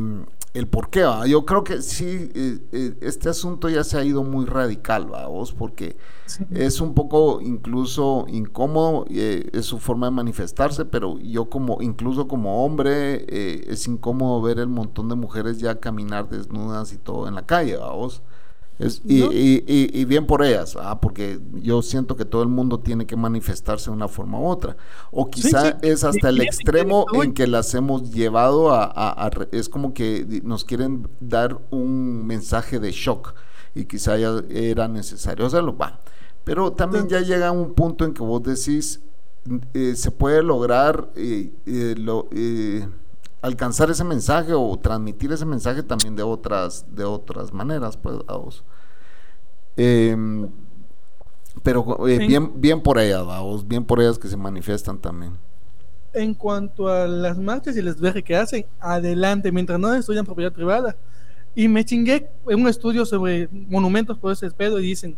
el por qué. ¿va? Yo creo que sí, eh, eh, este asunto ya se ha ido muy radical, ¿va? vos, porque Sí. es un poco incluso incómodo, eh, es su forma de manifestarse, pero yo como, incluso como hombre, eh, es incómodo ver el montón de mujeres ya caminar desnudas y todo en la calle, ¿va? vos. Y, bien por ellas, ah, porque yo siento que todo el mundo tiene que manifestarse de una forma u otra. O quizá es hasta el extremo en que las hemos llevado a, Es como que nos quieren dar un mensaje de shock y quizá ya era necesario hacerlo. Va. Pero también ya llega un punto en que vos decís, eh, se puede lograr eh, eh, alcanzar ese mensaje o transmitir ese mensaje también de otras, de otras maneras, pues, a vos. Em, pero bien, bien por ellas, vos, bien por ellas que se manifiestan también. En cuanto a las marchas y les viajes que hacen, adelante, mientras no estudian propiedad privada. Y me chingué en un estudio sobre monumentos por ese pedo y dicen,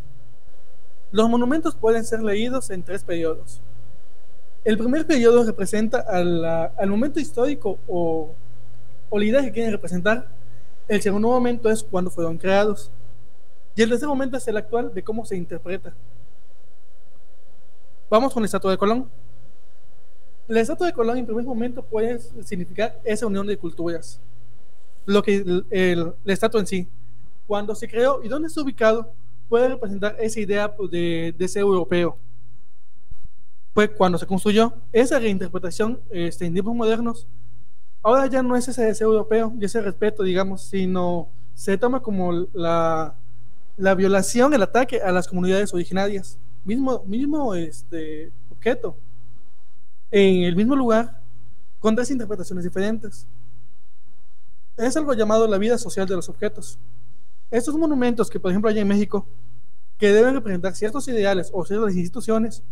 los monumentos pueden ser leídos en tres periodos. El primer periodo representa al momento histórico o, o idea que quieren representar. El segundo momento es cuando fueron creados. Y el tercer momento es el actual de cómo se interpreta. Vamos con la estatua de Colón. La estatua de Colón en primer momento puede significar esa unión de culturas. Lo que la estatua en sí, cuando se creó y dónde está ubicado, puede representar esa idea de, de ser europeo pues cuando se construyó esa reinterpretación este, en tiempos modernos, ahora ya no es ese deseo europeo y ese respeto, digamos, sino se toma como la, la violación, el ataque a las comunidades originarias, mismo, mismo este, objeto, en el mismo lugar, con tres interpretaciones diferentes. Es algo llamado la vida social de los objetos. Estos monumentos que, por ejemplo, hay en México, que deben representar ciertos ideales o ciertas instituciones,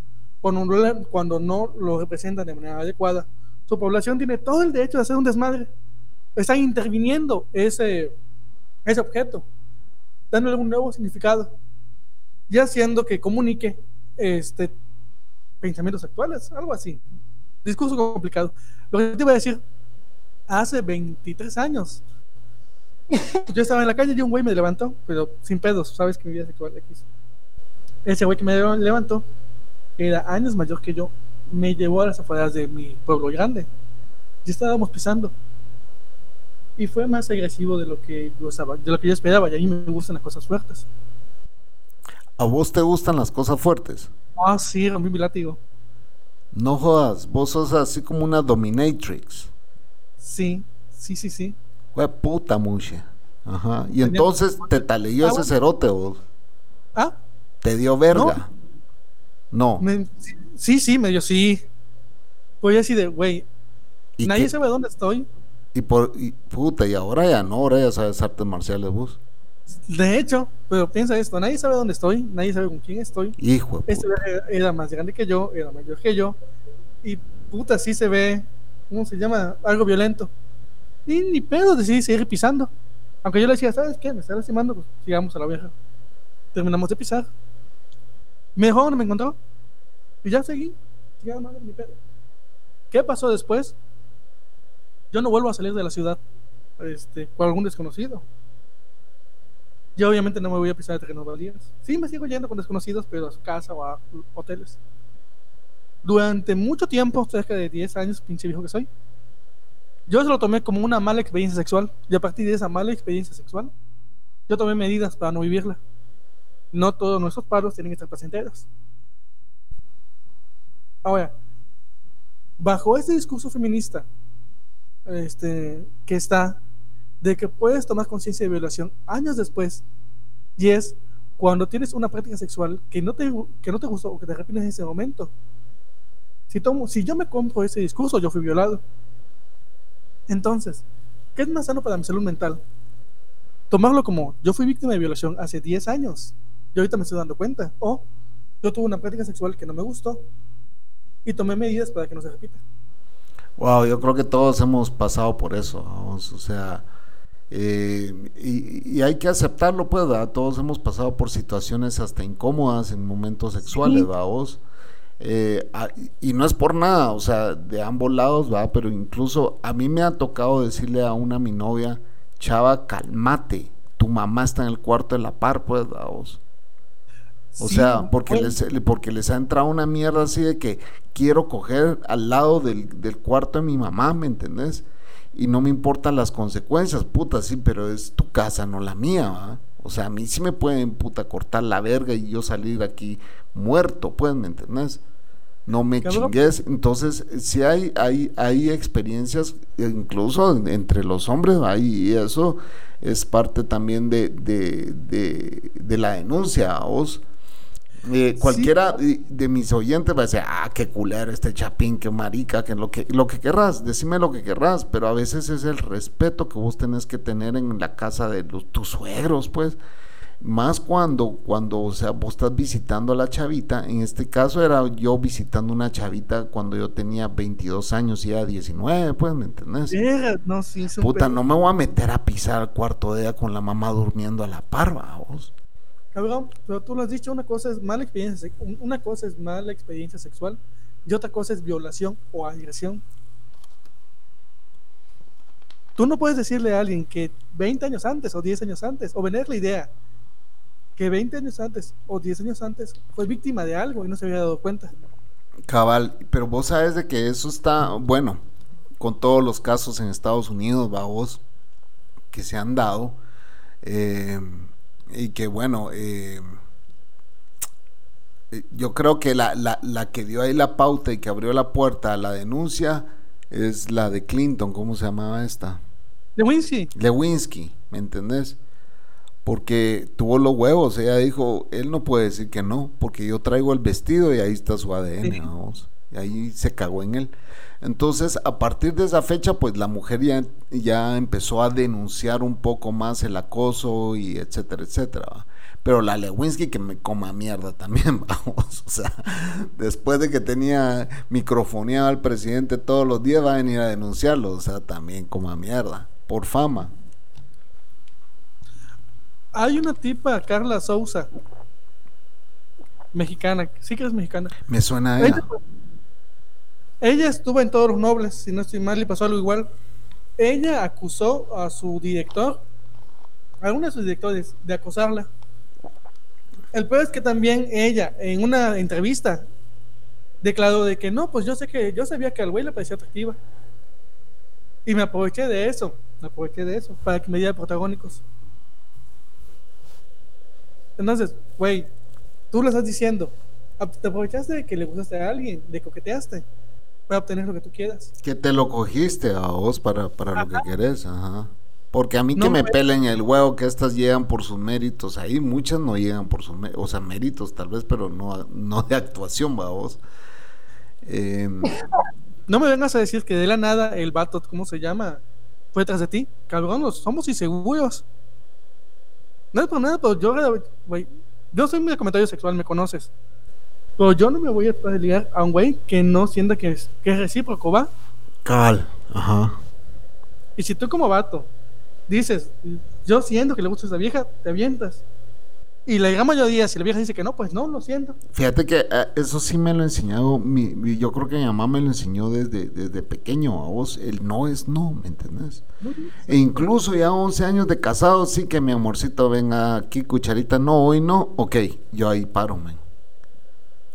cuando no, lo representan de manera adecuada, su población tiene todo el derecho de hacer un desmadre. Están interviniendo ese, ese objeto, dándole un nuevo significado y haciendo que comunique este, pensamientos actuales, algo así. Discurso complicado. Lo que te iba a decir, hace 23 años, yo estaba en la calle y un güey me levantó, pero sin pedos, sabes que mi vida sexual X. Ese güey que me levantó era años mayor que yo, me llevó a las afueras de mi pueblo grande. Y estábamos pisando. Y fue más agresivo de lo que yo de lo que yo esperaba. Y a mí me gustan las cosas fuertes. ¿A vos te gustan las cosas fuertes? Ah, sí, rompí mi látigo. No jodas, vos sos así como una dominatrix. Sí, sí, sí, sí. Fue puta mucha. Ajá. Y entonces te taleó ese cerote vos. ¿Ah? Te dio verga. No. Sí, sí, medio sí. Pues así de, güey, nadie sabe dónde estoy. Y por, y, puta, y ahora ya no, ahora ya sabes artes marciales bus. De hecho, pero piensa esto, nadie sabe dónde estoy, nadie sabe con quién estoy. Hijo. Este era, más grande que yo, era mayor que yo. Y puta, sí se ve, ¿cómo se llama? Algo violento. Y ni pedo decidí seguir pisando. Aunque yo le decía, ¿sabes qué? Me está lastimando, pues sigamos a la vieja. Terminamos de pisar. Me dejó donde me encontró. Y ya seguí. ¿Qué pasó después? Yo no vuelvo a salir de la ciudad este, con algún desconocido. Yo obviamente no me voy a pisar de terrenos baldíos. Sí, me sigo yendo con desconocidos, pero a su casa o a hoteles. Durante mucho tiempo, cerca de 10 años, pinche viejo que soy, yo se lo tomé como una mala experiencia sexual. Y a partir de esa mala experiencia sexual, yo tomé medidas para no vivirla no todos nuestros paros tienen que estar placenteros. Ahora, bajo este discurso feminista este, que está de que puedes tomar conciencia de violación años después, y es cuando tienes una práctica sexual que no te, que no te gustó o que te arrepientes en ese momento. Si, tomo, si yo me compro ese discurso, yo fui violado. Entonces, ¿qué es más sano para mi salud mental? Tomarlo como yo fui víctima de violación hace 10 años yo ahorita me estoy dando cuenta. O yo tuve una práctica sexual que no me gustó y tomé medidas para que no se repita. Wow, yo creo que todos hemos pasado por eso, o sea, eh, y, hay que aceptarlo, pues, todos hemos pasado por situaciones hasta incómodas en momentos sexuales, vamos. Eh, y no es por nada, o sea, de ambos lados, va, pero incluso a mí me ha tocado decirle a una mi novia, chava, calmate, tu mamá está en el cuarto de la par, pues, vamos. O sea, porque les, porque les ha entrado una mierda así de que quiero coger al lado del, cuarto de mi mamá, ¿me entendés? Y no me importan las consecuencias, puta, sí, pero es tu casa, no la mía, ¿va? O sea, a mí sí me pueden puta cortar la verga y yo salir aquí muerto, pues, ¿me entendés? No me chingues. Entonces, si hay, hay, hay experiencias, incluso entre los hombres, y eso es parte también de, de, de, de la denuncia, vos eh, cualquiera de mis oyentes va a decir, ah, qué culero este chapín, qué marica, que lo que, lo que querrás, decime lo que querrás, pero a veces es el respeto que vos tenés que tener en la casa de los, tus suegros, pues. Más cuando, cuando, o sea, vos estás visitando a la chavita, en este caso era yo visitando una chavita cuando yo tenía 22 años y era 19, pues, ¿me entendés? no, sí, Puta, no me voy a meter a pisar al cuarto de ella con la mamá durmiendo a la parva, vos. Cabrón, pero tú lo has dicho, una cosa es mala experiencia, una cosa es mala experiencia sexual y otra cosa es violación o agresión. Tú no puedes decirle a alguien que 20 años antes o 10 años antes, o venir la idea que 20 años antes o 10 años antes fue víctima de algo y no se había dado cuenta. Cabal, pero vos sabes de que eso está, bueno, con todos los casos en Estados Unidos, va vos, que se han dado, eh, y que bueno, eh, yo creo que la, la, la, que dio ahí la pauta y que abrió la puerta a la denuncia es la de Clinton, ¿cómo se llamaba esta? Lewinsky. Lewinsky, ¿me entendés? Porque tuvo los huevos, ella dijo, él no puede decir que no, porque yo traigo el vestido y ahí está su ADN, vamos. Ahí se cagó en él. Entonces, a partir de esa fecha, pues la mujer ya, ya empezó a denunciar un poco más el acoso y etcétera, etcétera. Pero la Lewinsky que me coma mierda también, vamos. O sea, después de que tenía microfoneado al presidente todos los días, va a venir a denunciarlo. O sea, también coma mierda, por fama. Hay una tipa, Carla Souza, mexicana, sí que es mexicana. Me suena a ella. Ella estuvo en todos los nobles, si no estoy mal, y pasó algo igual. Ella acusó a su director, a uno de sus directores, de acosarla. El peor es que también ella, en una entrevista, declaró de que no, pues yo sé que yo sabía que al güey le parecía atractiva. Y me aproveché de eso, me aproveché de eso, para que me diera protagónicos. Entonces, güey, tú le estás diciendo, te aprovechaste de que le gustaste a alguien, de coqueteaste obtener lo que tú quieras. Que te lo cogiste a vos para, para lo que querés, ajá. Porque a mí que me, pelen el huevo que estas llegan por sus méritos, ahí muchas no llegan por sus méritos, o sea, méritos tal vez, pero no, no de actuación, va vos. Em, no me vengas a decir que de la nada el vato, ¿cómo se llama? Fue tras de ti. Cabrón, somos inseguros. No es por nada, pero yo, güey, yo soy muy de comentario sexual, me conoces. Pero yo no me voy a ligar a un güey que no sienta que es, que es recíproco, ¿va? Cal, ajá. Y si tú como vato dices, yo siento que le gusta a esa vieja, te avientas. Y la gran mayoría, si la vieja dice que no, pues no, lo siento. Fíjate que eh, eso sí me lo enseñado, mi, yo creo que mi mamá me lo enseñó desde, desde pequeño a vos, el no es no, ¿me entendés? E incluso ya 11 años de casado, sí que mi amorcito venga aquí, cucharita, no, hoy no, ok, yo ahí paro, man.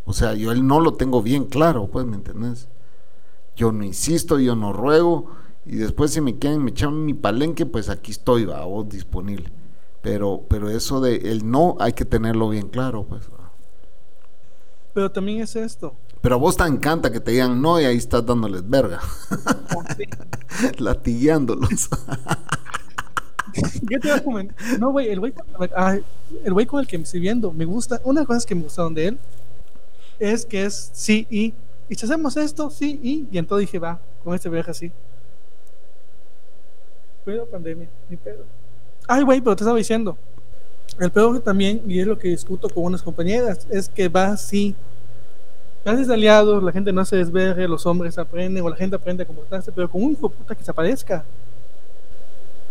O sea, yo él no lo tengo bien claro, pues, ¿me entendés? Yo no insisto, yo no ruego, y después si me quieren me echan mi palenque, pues aquí estoy, va, vos disponible. Pero, pero eso de el no hay que tenerlo bien claro, pues. Pero también es esto. Pero a vos te encanta que te digan no y ahí estás dándoles verga. Oh, Latigueándolos. ¿Qué te a comentar? No, güey, el güey, con el que me estoy viendo, me gusta, una cosa que me gustaron de él es que es sí y. Y si hacemos esto, sí y. Y entonces dije, va, con este viaje así. Pero pandemia, ni pedo. Ay, güey, pero te estaba diciendo. El peor también, y es lo que discuto con unas compañeras, es que va así. Gracias aliados, la gente no se desverre, los hombres aprenden, o la gente aprende a comportarse, pero con un hijo puta que se aparezca.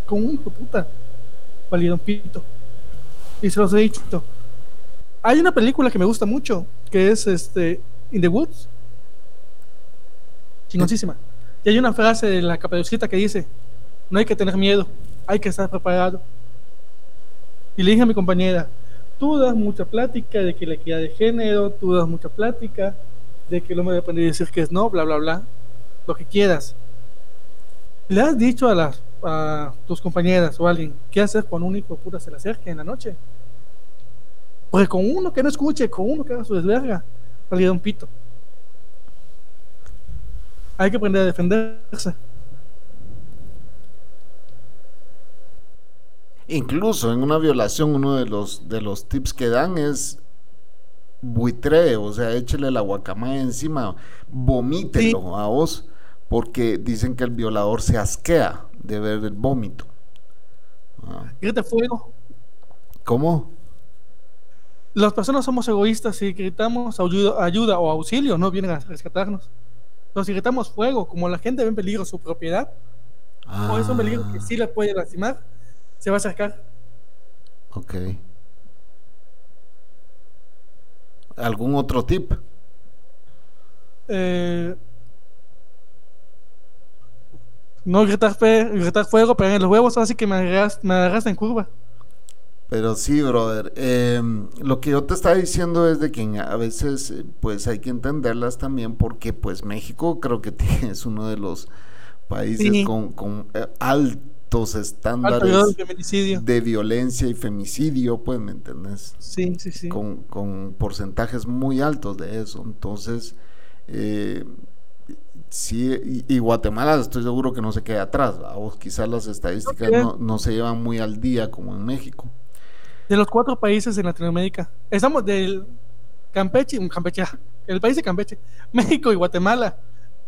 Con un hijo puta. Validón pito. Y se los he dicho. Hay una película que me gusta mucho, que es este In the Woods. Chingoncísima. Y hay una frase de la caperucita que dice, no hay que tener miedo, hay que estar preparado. Y le dije a mi compañera, tú das mucha plática de que la equidad de género, tú das mucha plática de que el hombre debe a decir que es no, bla, bla, bla, lo que quieras. ¿Le has dicho a las a tus compañeras o alguien, ¿qué hacer cuando un hijo de puta se le acerque en la noche? Porque con uno que no escuche, con uno que haga su desverga, valía un pito. Hay que aprender a defenderse. Incluso en una violación, uno de los, de los tips que dan es buitre, o sea, échele la guacamaya encima, vomítelo Sí. a vos, porque dicen que el violador se asquea de ver el vómito. Ah, fuego. ¿Cómo? Las personas somos egoístas y gritamos ayuda, ayuda o auxilio, no vienen a rescatarnos. Pero si gritamos fuego, como la gente ve en peligro su propiedad, o es un peligro que sí le puede lastimar, se va a acercar. Ok. ¿Algún otro tip? Eh, no gritar, fe, gritar fuego, pero en los huevos, así que me agarras, me agarraste en curva. Pero sí, brother. eh, lo que yo te estaba diciendo es de que a veces eh, pues hay que entenderlas también porque pues México creo que tiene- es uno de los países Sí. con, con, eh, altos Alto estándares de violencia y femicidio, pues, ¿me entendés? Sí, sí, sí. Con, con porcentajes muy altos de eso. Entonces, eh, sí, y, y Guatemala estoy seguro que no se queda atrás. O quizás las estadísticas no se llevan muy al día como en México. De los cuatro países en Latinoamérica, estamos del Campeche, Campeche, ah, el país de Campeche, México y Guatemala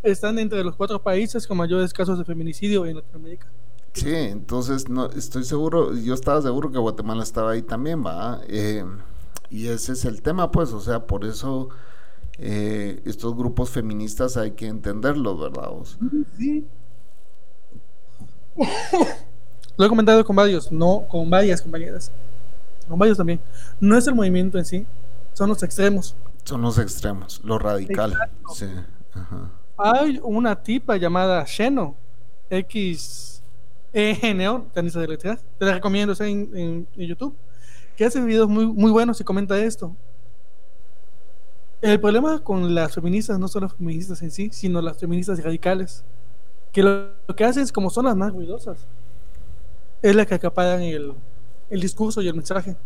están entre los cuatro países con mayores casos de feminicidio en Latinoamérica. Sí, entonces no estoy seguro, yo estaba seguro que Guatemala estaba ahí también, va. Eh, y ese es el tema, pues, o sea, por eso eh, estos grupos feministas hay que entenderlos, ¿verdad? vos? Sí. Lo he comentado con varios, no con varias compañeras, con varios también. No es el movimiento en sí, son los extremos. Son los extremos, lo radical. Sí, ajá. Hay una tipa llamada Sheno, X E Neo, tenista de letras, te la recomiendo, está en, en- en YouTube, que hace videos muy, muy buenos y comenta esto. El problema con las feministas no son las feministas en sí, sino las feministas radicales, que lo, lo que hacen es como son las más ruidosas, es la que acaparan el, el discurso y el mensaje.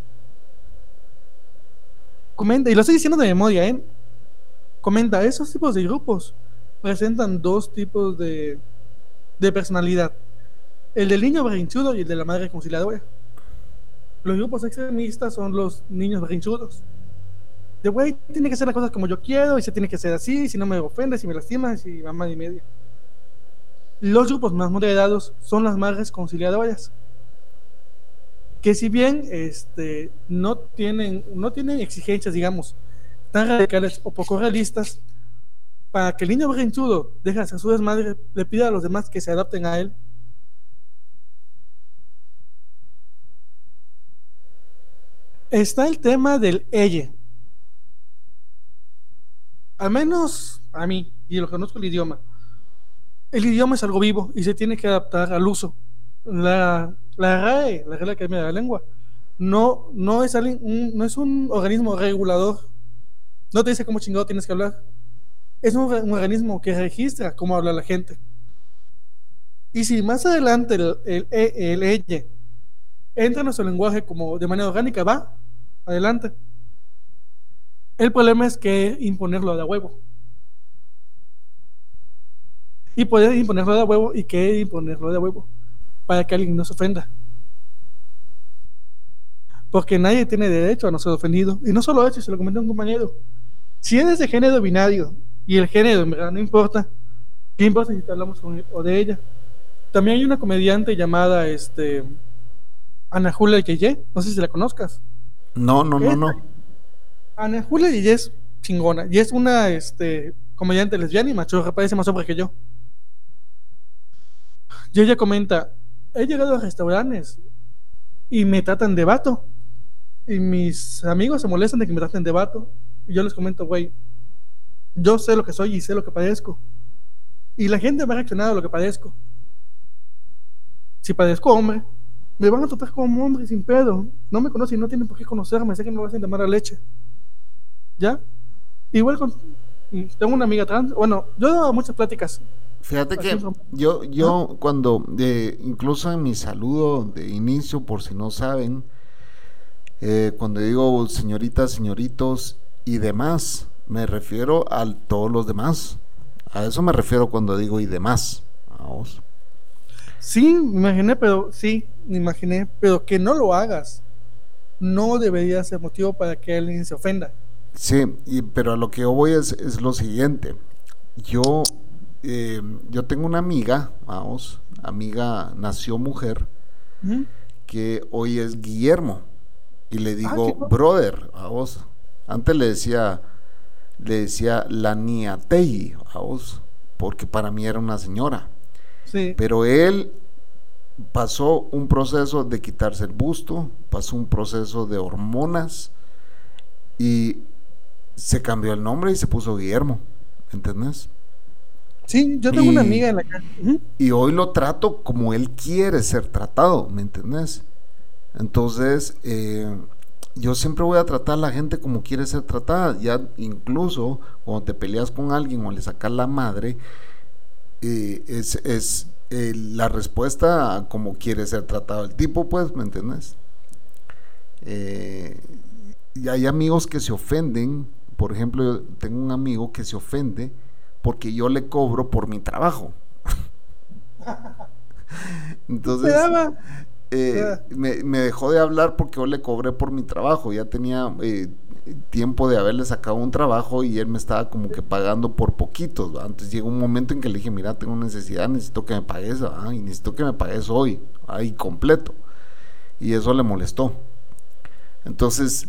Comenta, y lo estoy diciendo de memoria, ¿eh? Comenta, esos tipos de grupos presentan dos tipos de, de personalidad. El del niño berrinchudo y el de la madre conciliadora. Los grupos extremistas son los niños berrinchudos. De güey, tiene que hacer las cosas como yo quiero y se tiene que hacer así, si no me ofendes, si me lastimas y mamá y media. Los grupos más moderados son las madres conciliadoras. Que si bien este, no, tienen, no tienen exigencias, digamos, tan radicales o poco realistas, para que el niño berrinchudo deje de hacer su desmadre, le pida a los demás que se adapten a él. Está el tema del ella. Al menos a mí, y lo conozco el idioma. El idioma es algo vivo y se tiene que adaptar al uso. La, la RAE, la Real Academia de la Lengua, no, no, es un, organismo regulador. No te dice cómo chingado tienes que hablar es un, organismo que registra cómo habla la gente. Y si más adelante el, el, el, ella entra en nuestro lenguaje como de manera orgánica, va, adelante. El problema es que imponerlo de huevo. Y poder imponerlo de huevo y que imponerlo de huevo para que alguien no se ofenda. Porque nadie tiene derecho a no ser ofendido. Y no solo eso, se lo comenté a un compañero. Si eres de género binario y el género en verdad no importa. ¿Qué importa si te hablamos con él o de ella? También hay una comediante llamada este Ana Julia Yeye, no sé si la conozcas. No, no, no, no. Ana Julia Yeye es chingona y es una este, comediante lesbiana y machorra, parece más hombre que yo. Y ella comenta, he llegado a restaurantes y me tratan de vato. Y mis amigos se molestan de que me traten de vato. Y yo les comento, güey, yo sé lo que soy y sé lo que padezco. Y la gente va a reaccionar a lo que padezco. Si padezco hombre, me van a tratar como hombre sin pedo. No me conocen, no tienen por qué conocerme, sé que me van a llamar a leche. ¿Ya? Igual con. Tengo una amiga trans. Bueno, yo he dado muchas pláticas Fíjate que Así es. yo, yo cuando, de, incluso en mi saludo de inicio, por si no saben, eh, cuando digo señoritas, señoritos y demás, me refiero a todos los demás. A eso me refiero cuando digo y demás. Vamos. Sí, me imaginé, pero sí, me imaginé, pero que no lo hagas. No debería ser motivo para que alguien se ofenda. Sí, y, pero a lo que yo voy es, es lo siguiente. Yo, eh, yo tengo una amiga, vamos, amiga nació mujer, que hoy es Guillermo. Y le digo, qué bueno. brother, a vos. Antes le decía, le decía la niatei, a vos, porque para mí era una señora. Sí. Pero él pasó un proceso de quitarse el busto, pasó un proceso de hormonas y se cambió el nombre y se puso Guillermo, ¿entendés? Sí, yo tengo una amiga en la calle. Ujú. Y hoy lo trato como él quiere ser tratado, ¿me entendés? Entonces, eh, yo siempre voy a tratar a la gente como quiere ser tratada. Ya incluso cuando te peleas con alguien o le sacas la madre, eh, es, es eh, la respuesta a cómo quiere ser tratado el tipo, pues, ¿me entendés? Y hay amigos que se ofenden. Por ejemplo, yo tengo un amigo que se ofende porque yo le cobro por mi trabajo. Entonces, eh, me, me dejó de hablar porque yo le cobré por mi trabajo. Ya tenía eh, tiempo de haberle sacado un trabajo y él me estaba como que pagando por poquitos. ¿va? Entonces llegó un momento en que le dije, mira, tengo necesidad, necesito que me pagues, ¿va? y necesito que me pagues hoy, ahí completo. Y eso le molestó. Entonces,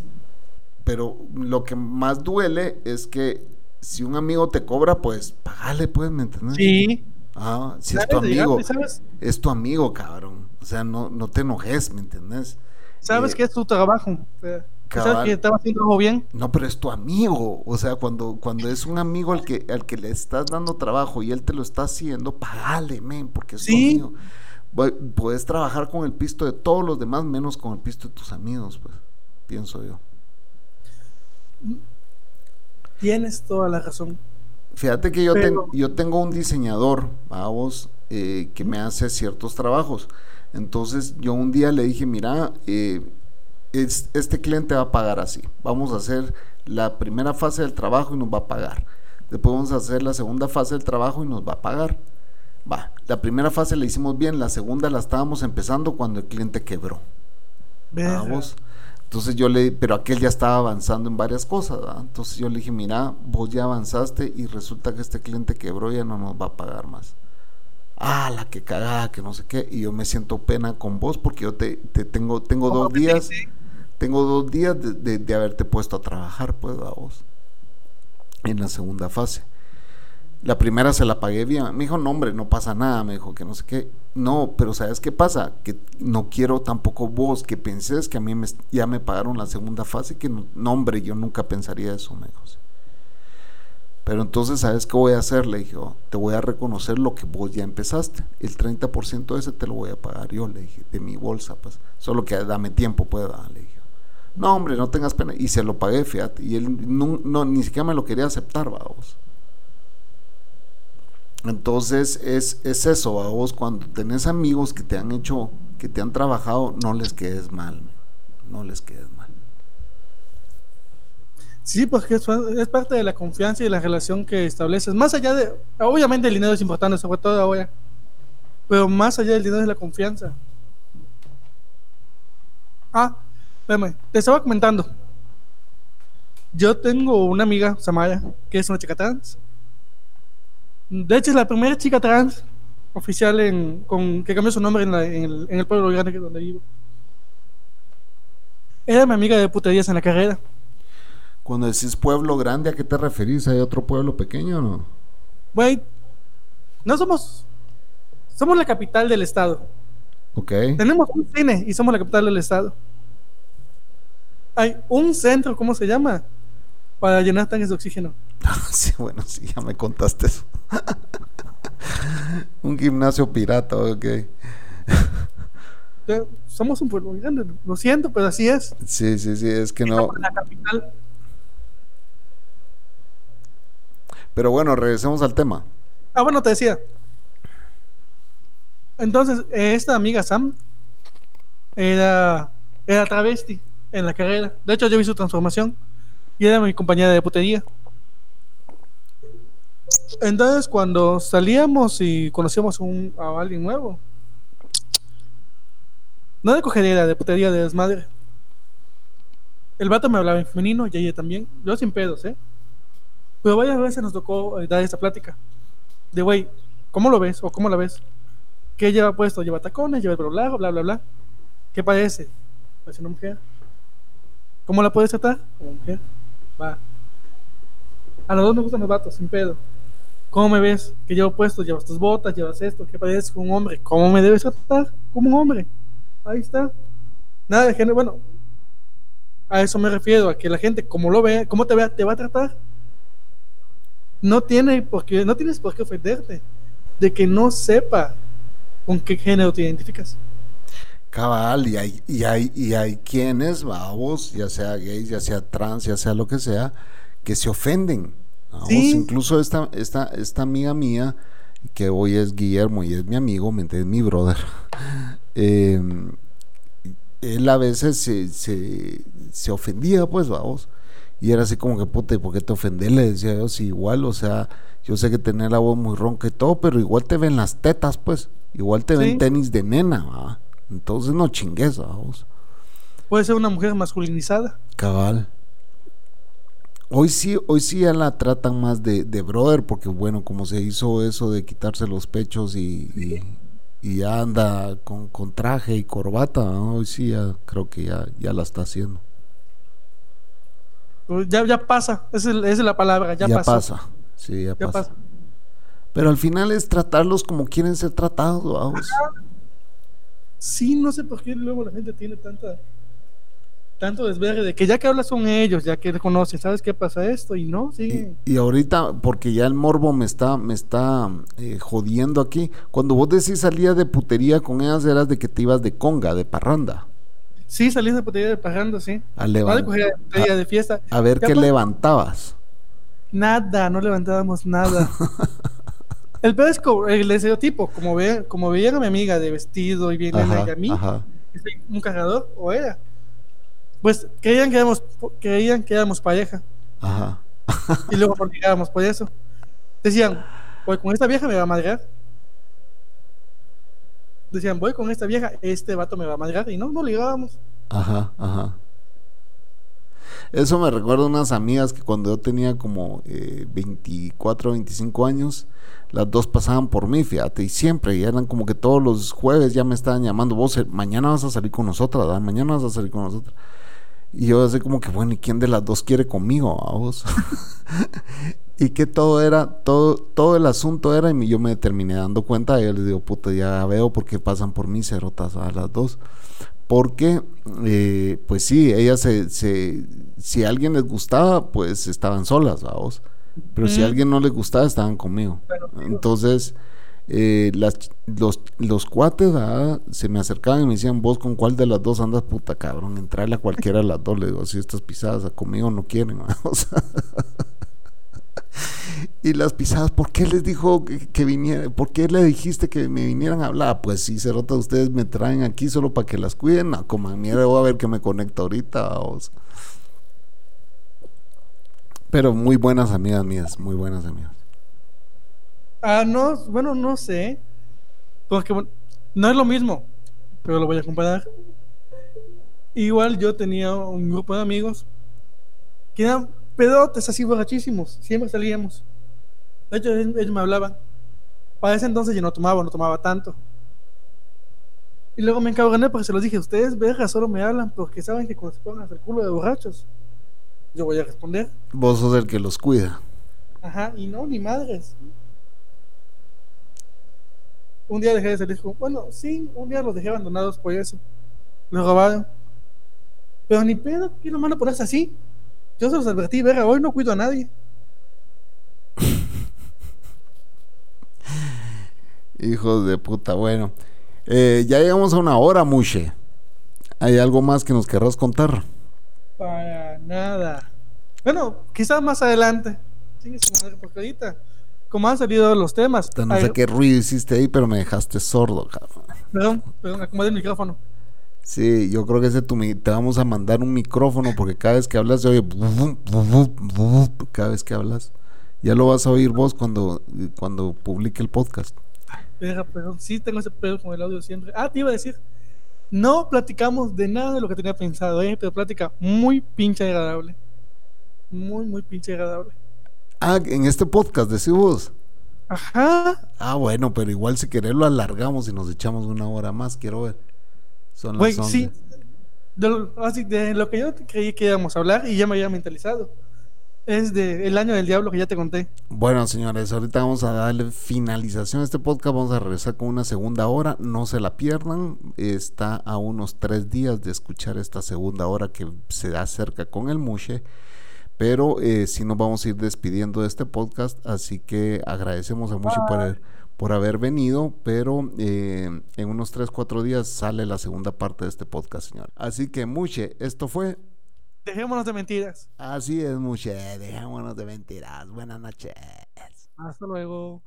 pero lo que más duele es que si un amigo te cobra, pues pagale, pues, ¿me entiendes? Sí. Ah, si es tu amigo, ¿Sabes, es tu amigo, cabrón. O sea, no, no te enojes, ¿me entiendes? sabes Eh, que es tu trabajo. Cabal. sabes que estaba haciendo algo bien. No, pero es tu amigo. O sea, cuando, cuando es un amigo al que, al que le estás dando trabajo y él te lo está haciendo, pagale, men, porque es Sí. tu amigo. Pu- Puedes trabajar con el pisto de todos los demás, menos con el pisto de tus amigos, pues, pienso yo. Tienes toda la razón. Fíjate que yo, Pero- ten- yo tengo un diseñador, vamos, eh, que me hace ciertos trabajos. Entonces yo un día le dije, mira, eh, es- este cliente va a pagar así. Vamos a hacer la primera fase del trabajo y nos va a pagar. Después vamos a hacer la segunda fase del trabajo y nos va a pagar. Va, la primera fase la hicimos bien, la segunda la estábamos empezando cuando el cliente quebró. Vamos. Entonces yo le, pero aquel ya estaba avanzando en varias cosas, ¿verdad? Entonces yo le dije, mira, vos ya avanzaste y resulta que este cliente quebró y ya no nos va a pagar más. Ah, la que cagada, que no sé qué. Y yo me siento pena con vos porque yo te, te tengo, tengo ¿Cómo dos días, tengo dos días de, de- de haberte puesto a trabajar, pues, a vos. En la segunda fase. La primera se la pagué bien. Me dijo, no, hombre, no pasa nada. Me dijo que no sé qué. No, pero ¿sabes qué pasa? Que no quiero tampoco vos que penses que a mí me, ya me pagaron la segunda fase. Que no, no, hombre, yo nunca pensaría eso, me dijo. Pero entonces, ¿sabes qué voy a hacer? Le dije, "Oh, te voy a reconocer lo que vos ya empezaste. El 30% de ese te lo voy a pagar yo, le dije, de mi bolsa, pues. Solo que dame tiempo, va", le dije. No, hombre, no tengas pena. Y se lo pagué, fíjate. Y él no, no, ni siquiera me lo quería aceptar, vamos. Entonces es, es eso, a vos cuando tenés amigos que te han hecho, que te han trabajado, no les quedes mal, no les quedes mal. Sí, porque es, es parte de la confianza y la relación que estableces. Más allá de. Obviamente el dinero es importante, sobre todo ahora. Pero más allá del dinero es la confianza. Ah, espérame, te estaba comentando. Yo tengo una amiga, Samaya, que es una chica trans. De hecho, es la primera chica trans oficial en, con, que cambió su nombre en, la- en el, en el pueblo grande que donde vivo. Era mi amiga de puterías en la carrera. Cuando decís pueblo grande, ¿a qué te referís? ¿Hay otro pueblo pequeño o no? Güey, no somos. Somos la capital del estado. Ok. Tenemos un cine y somos la capital del estado. Hay un centro, ¿cómo se llama? Para llenar tanques de oxígeno. sí, bueno, sí, ya me contaste eso. Un gimnasio pirata, ok. Somos un pueblo grande, lo siento, pero así es. Sí, sí, sí, es que no. La capital. Pero bueno, regresemos al tema. Ah, bueno, te decía. Entonces, eh, esta amiga Sam era, era travesti en la carrera. De hecho, yo vi su transformación y era mi compañera de putería. Entonces, cuando salíamos y conocíamos un, a alguien nuevo, no de cogería, de putería, de desmadre. El vato me hablaba en femenino y ella también. Yo sin pedos, ¿eh? Pero varias veces nos tocó eh, dar esta plática. De, güey, ¿cómo lo ves? ¿O cómo la ves? ¿Qué lleva puesto? ¿Lleva tacones? ¿Lleva el largo? Bla, bla, bla. ¿Qué parece? Parece una mujer. ¿Cómo la puedes tratar? Como mujer. Va. A los dos nos gustan los vatos, sin pedo. ¿Cómo me ves? ¿Qué llevo puesto? ¿Llevas tus botas? ¿Llevas esto? ¿Qué pareces como un hombre? ¿Cómo me debes tratar? Como un hombre. Ahí está. Nada de género. Bueno, a eso me refiero, a que la gente, como lo ve, como te vea, te va a tratar. No tiene por qué, no tienes por qué ofenderte de que no sepa con qué género te identificas. Cabal, y hay, y hay, y hay quienes, vamos, ya sea gays, ya sea trans, ya sea lo que sea, que se ofenden. Vamos, Incluso esta, esta, esta amiga mía, que hoy es Guillermo y es mi amigo, ¿me entiendes? Mi brother. Eh, él a veces se, se, ofendía, pues, vamos. Y era así como que, puta, ¿y por qué te ofendés? Le decía yo, sí, igual, o sea, yo sé que tener la voz muy ronca y todo, pero igual te ven las tetas, pues. Igual te ven tenis de nena, ¿va? Entonces no chingues, vamos. Puede ser una mujer masculinizada. Cabal. Hoy sí, hoy sí ya la tratan más de, de brother, porque bueno, como se hizo eso de quitarse los pechos y, y, anda con, con, traje y corbata, hoy sí ya creo que ya, ya la está haciendo. Pues ya, ya pasa, esa es, la palabra, ya, ya pasa. Sí, ya, pasa. Pero al final es tratarlos como quieren ser tratados, vamos. Sí, no sé por qué luego la gente tiene tanta tanto desvergue de que ya que hablas con ellos, ya que conoces, ¿sabes qué pasa esto? Y no, sí. Y, ahorita, porque ya el morbo me está, me está eh, jodiendo aquí, cuando vos decís salía de putería con ellas, eras de que te ibas de conga, de parranda. Sí, salías de putería de parranda, sí. A, levantar. de fiesta. a ver qué levantabas. Nada, no levantábamos nada. El peor es el estereotipo, como, ve, como veía a mi amiga de vestido y bien y a mí, un cargador, o era. Pues creían que éramos, creían que éramos pareja. Ajá. y luego nos ligábamos por eso. Decían, voy con esta vieja me va a madrear. Decían, voy con esta vieja, este vato me va a madrear. Y no, no ligábamos. Ajá, ajá. Eso me recuerda a unas amigas que cuando yo tenía como eh, 24, 25 años, las dos pasaban por mí, fíjate, y siempre, y eran como que todos los jueves ya me estaban llamando, vos eh, mañana vas a salir con nosotras, ¿verdad? mañana vas a salir con nosotras. Y yo así como que, bueno, ¿y quién de las dos quiere conmigo, a vos? y que todo era, todo, todo el asunto era, y yo me terminé dando cuenta, y yo les digo, puta, ya veo por qué pasan por mí cerotas a las dos. Porque, eh, pues sí, ellas se, se, si a alguien les gustaba, pues estaban solas, vos pero si a alguien no le gustaba, estaban conmigo. Entonces, eh, las, los, los cuates se me acercaban y me decían, vos con cuál de las dos andas, puta cabrón, entrarle a cualquiera de las dos. Le digo, si estas pisadas conmigo no quieren. y las pisadas, ¿por qué les dijo que, que, viniera? ¿Por qué le dijiste que me vinieran a hablar? Pues si se rota, ustedes me traen aquí solo para que las cuiden. Como mierda, voy a ver que me conecta ahorita. Pero muy buenas amigas mías, muy buenas amigas. Ah, no, bueno, no sé. Porque no es lo mismo, pero lo voy a comparar. Igual yo tenía un grupo de amigos que eran pedotes así borrachísimos. Siempre salíamos. De hecho, ellos me hablaban. Para ese entonces yo no tomaba, no tomaba tanto. Y luego me encabroné porque se los dije, ustedes verga solo me hablan porque saben que cuando se pongan a hacer culo de borrachos, yo voy a responder. Vos sos el que los cuida. Ajá, y no, ni madres. Un día dejé de salir bueno, sí, un día los dejé abandonados por eso. Me robaron. Pero ni pedo, ¿qué no van a ponerse así? Yo se los advertí, verga, hoy no cuido a nadie. Hijos de puta, bueno. Eh, ya llegamos a una hora, Mushe. ¿Hay algo más que nos querrás contar? Para nada. Bueno, quizás más adelante. porque ahorita, como han salido los temas. No sé qué ruido hiciste ahí, pero me dejaste sordo, cabrón. Perdón, perdón, acomodé el micrófono. Sí, yo creo que ese tu te vamos a mandar un micrófono porque cada vez que hablas se oye cada vez que hablas. Ya lo vas a oír vos cuando, cuando publique el podcast. Perdón, sí tengo ese pedo con el audio siempre. Ah, te iba a decir, no platicamos de nada de lo que tenía pensado, ¿eh? pero plática muy pinche agradable. Muy, muy pinche agradable. Ah, en este podcast decís vos. Ajá. Ah, bueno, pero igual si querés lo alargamos y nos echamos una hora más, quiero ver. Son las 11. sí. De lo, así, de lo que yo creí que íbamos a hablar y ya me había mentalizado. Es de El Año del Diablo que ya te conté. Bueno, señores, ahorita vamos a darle finalización a este podcast. Vamos a regresar con una segunda hora. No se la pierdan. Está a unos tres días de escuchar esta segunda hora que se acerca con el Mushe. Pero eh, sí nos vamos a ir despidiendo de este podcast. Así que agradecemos a Mushe por, por haber venido. Pero eh, en unos tres, cuatro días sale la segunda parte de este podcast, señor. Así que Mushe, esto fue. Dejémonos de mentiras. Así es, Mushe. Dejémonos de mentiras. Buenas noches. Hasta luego.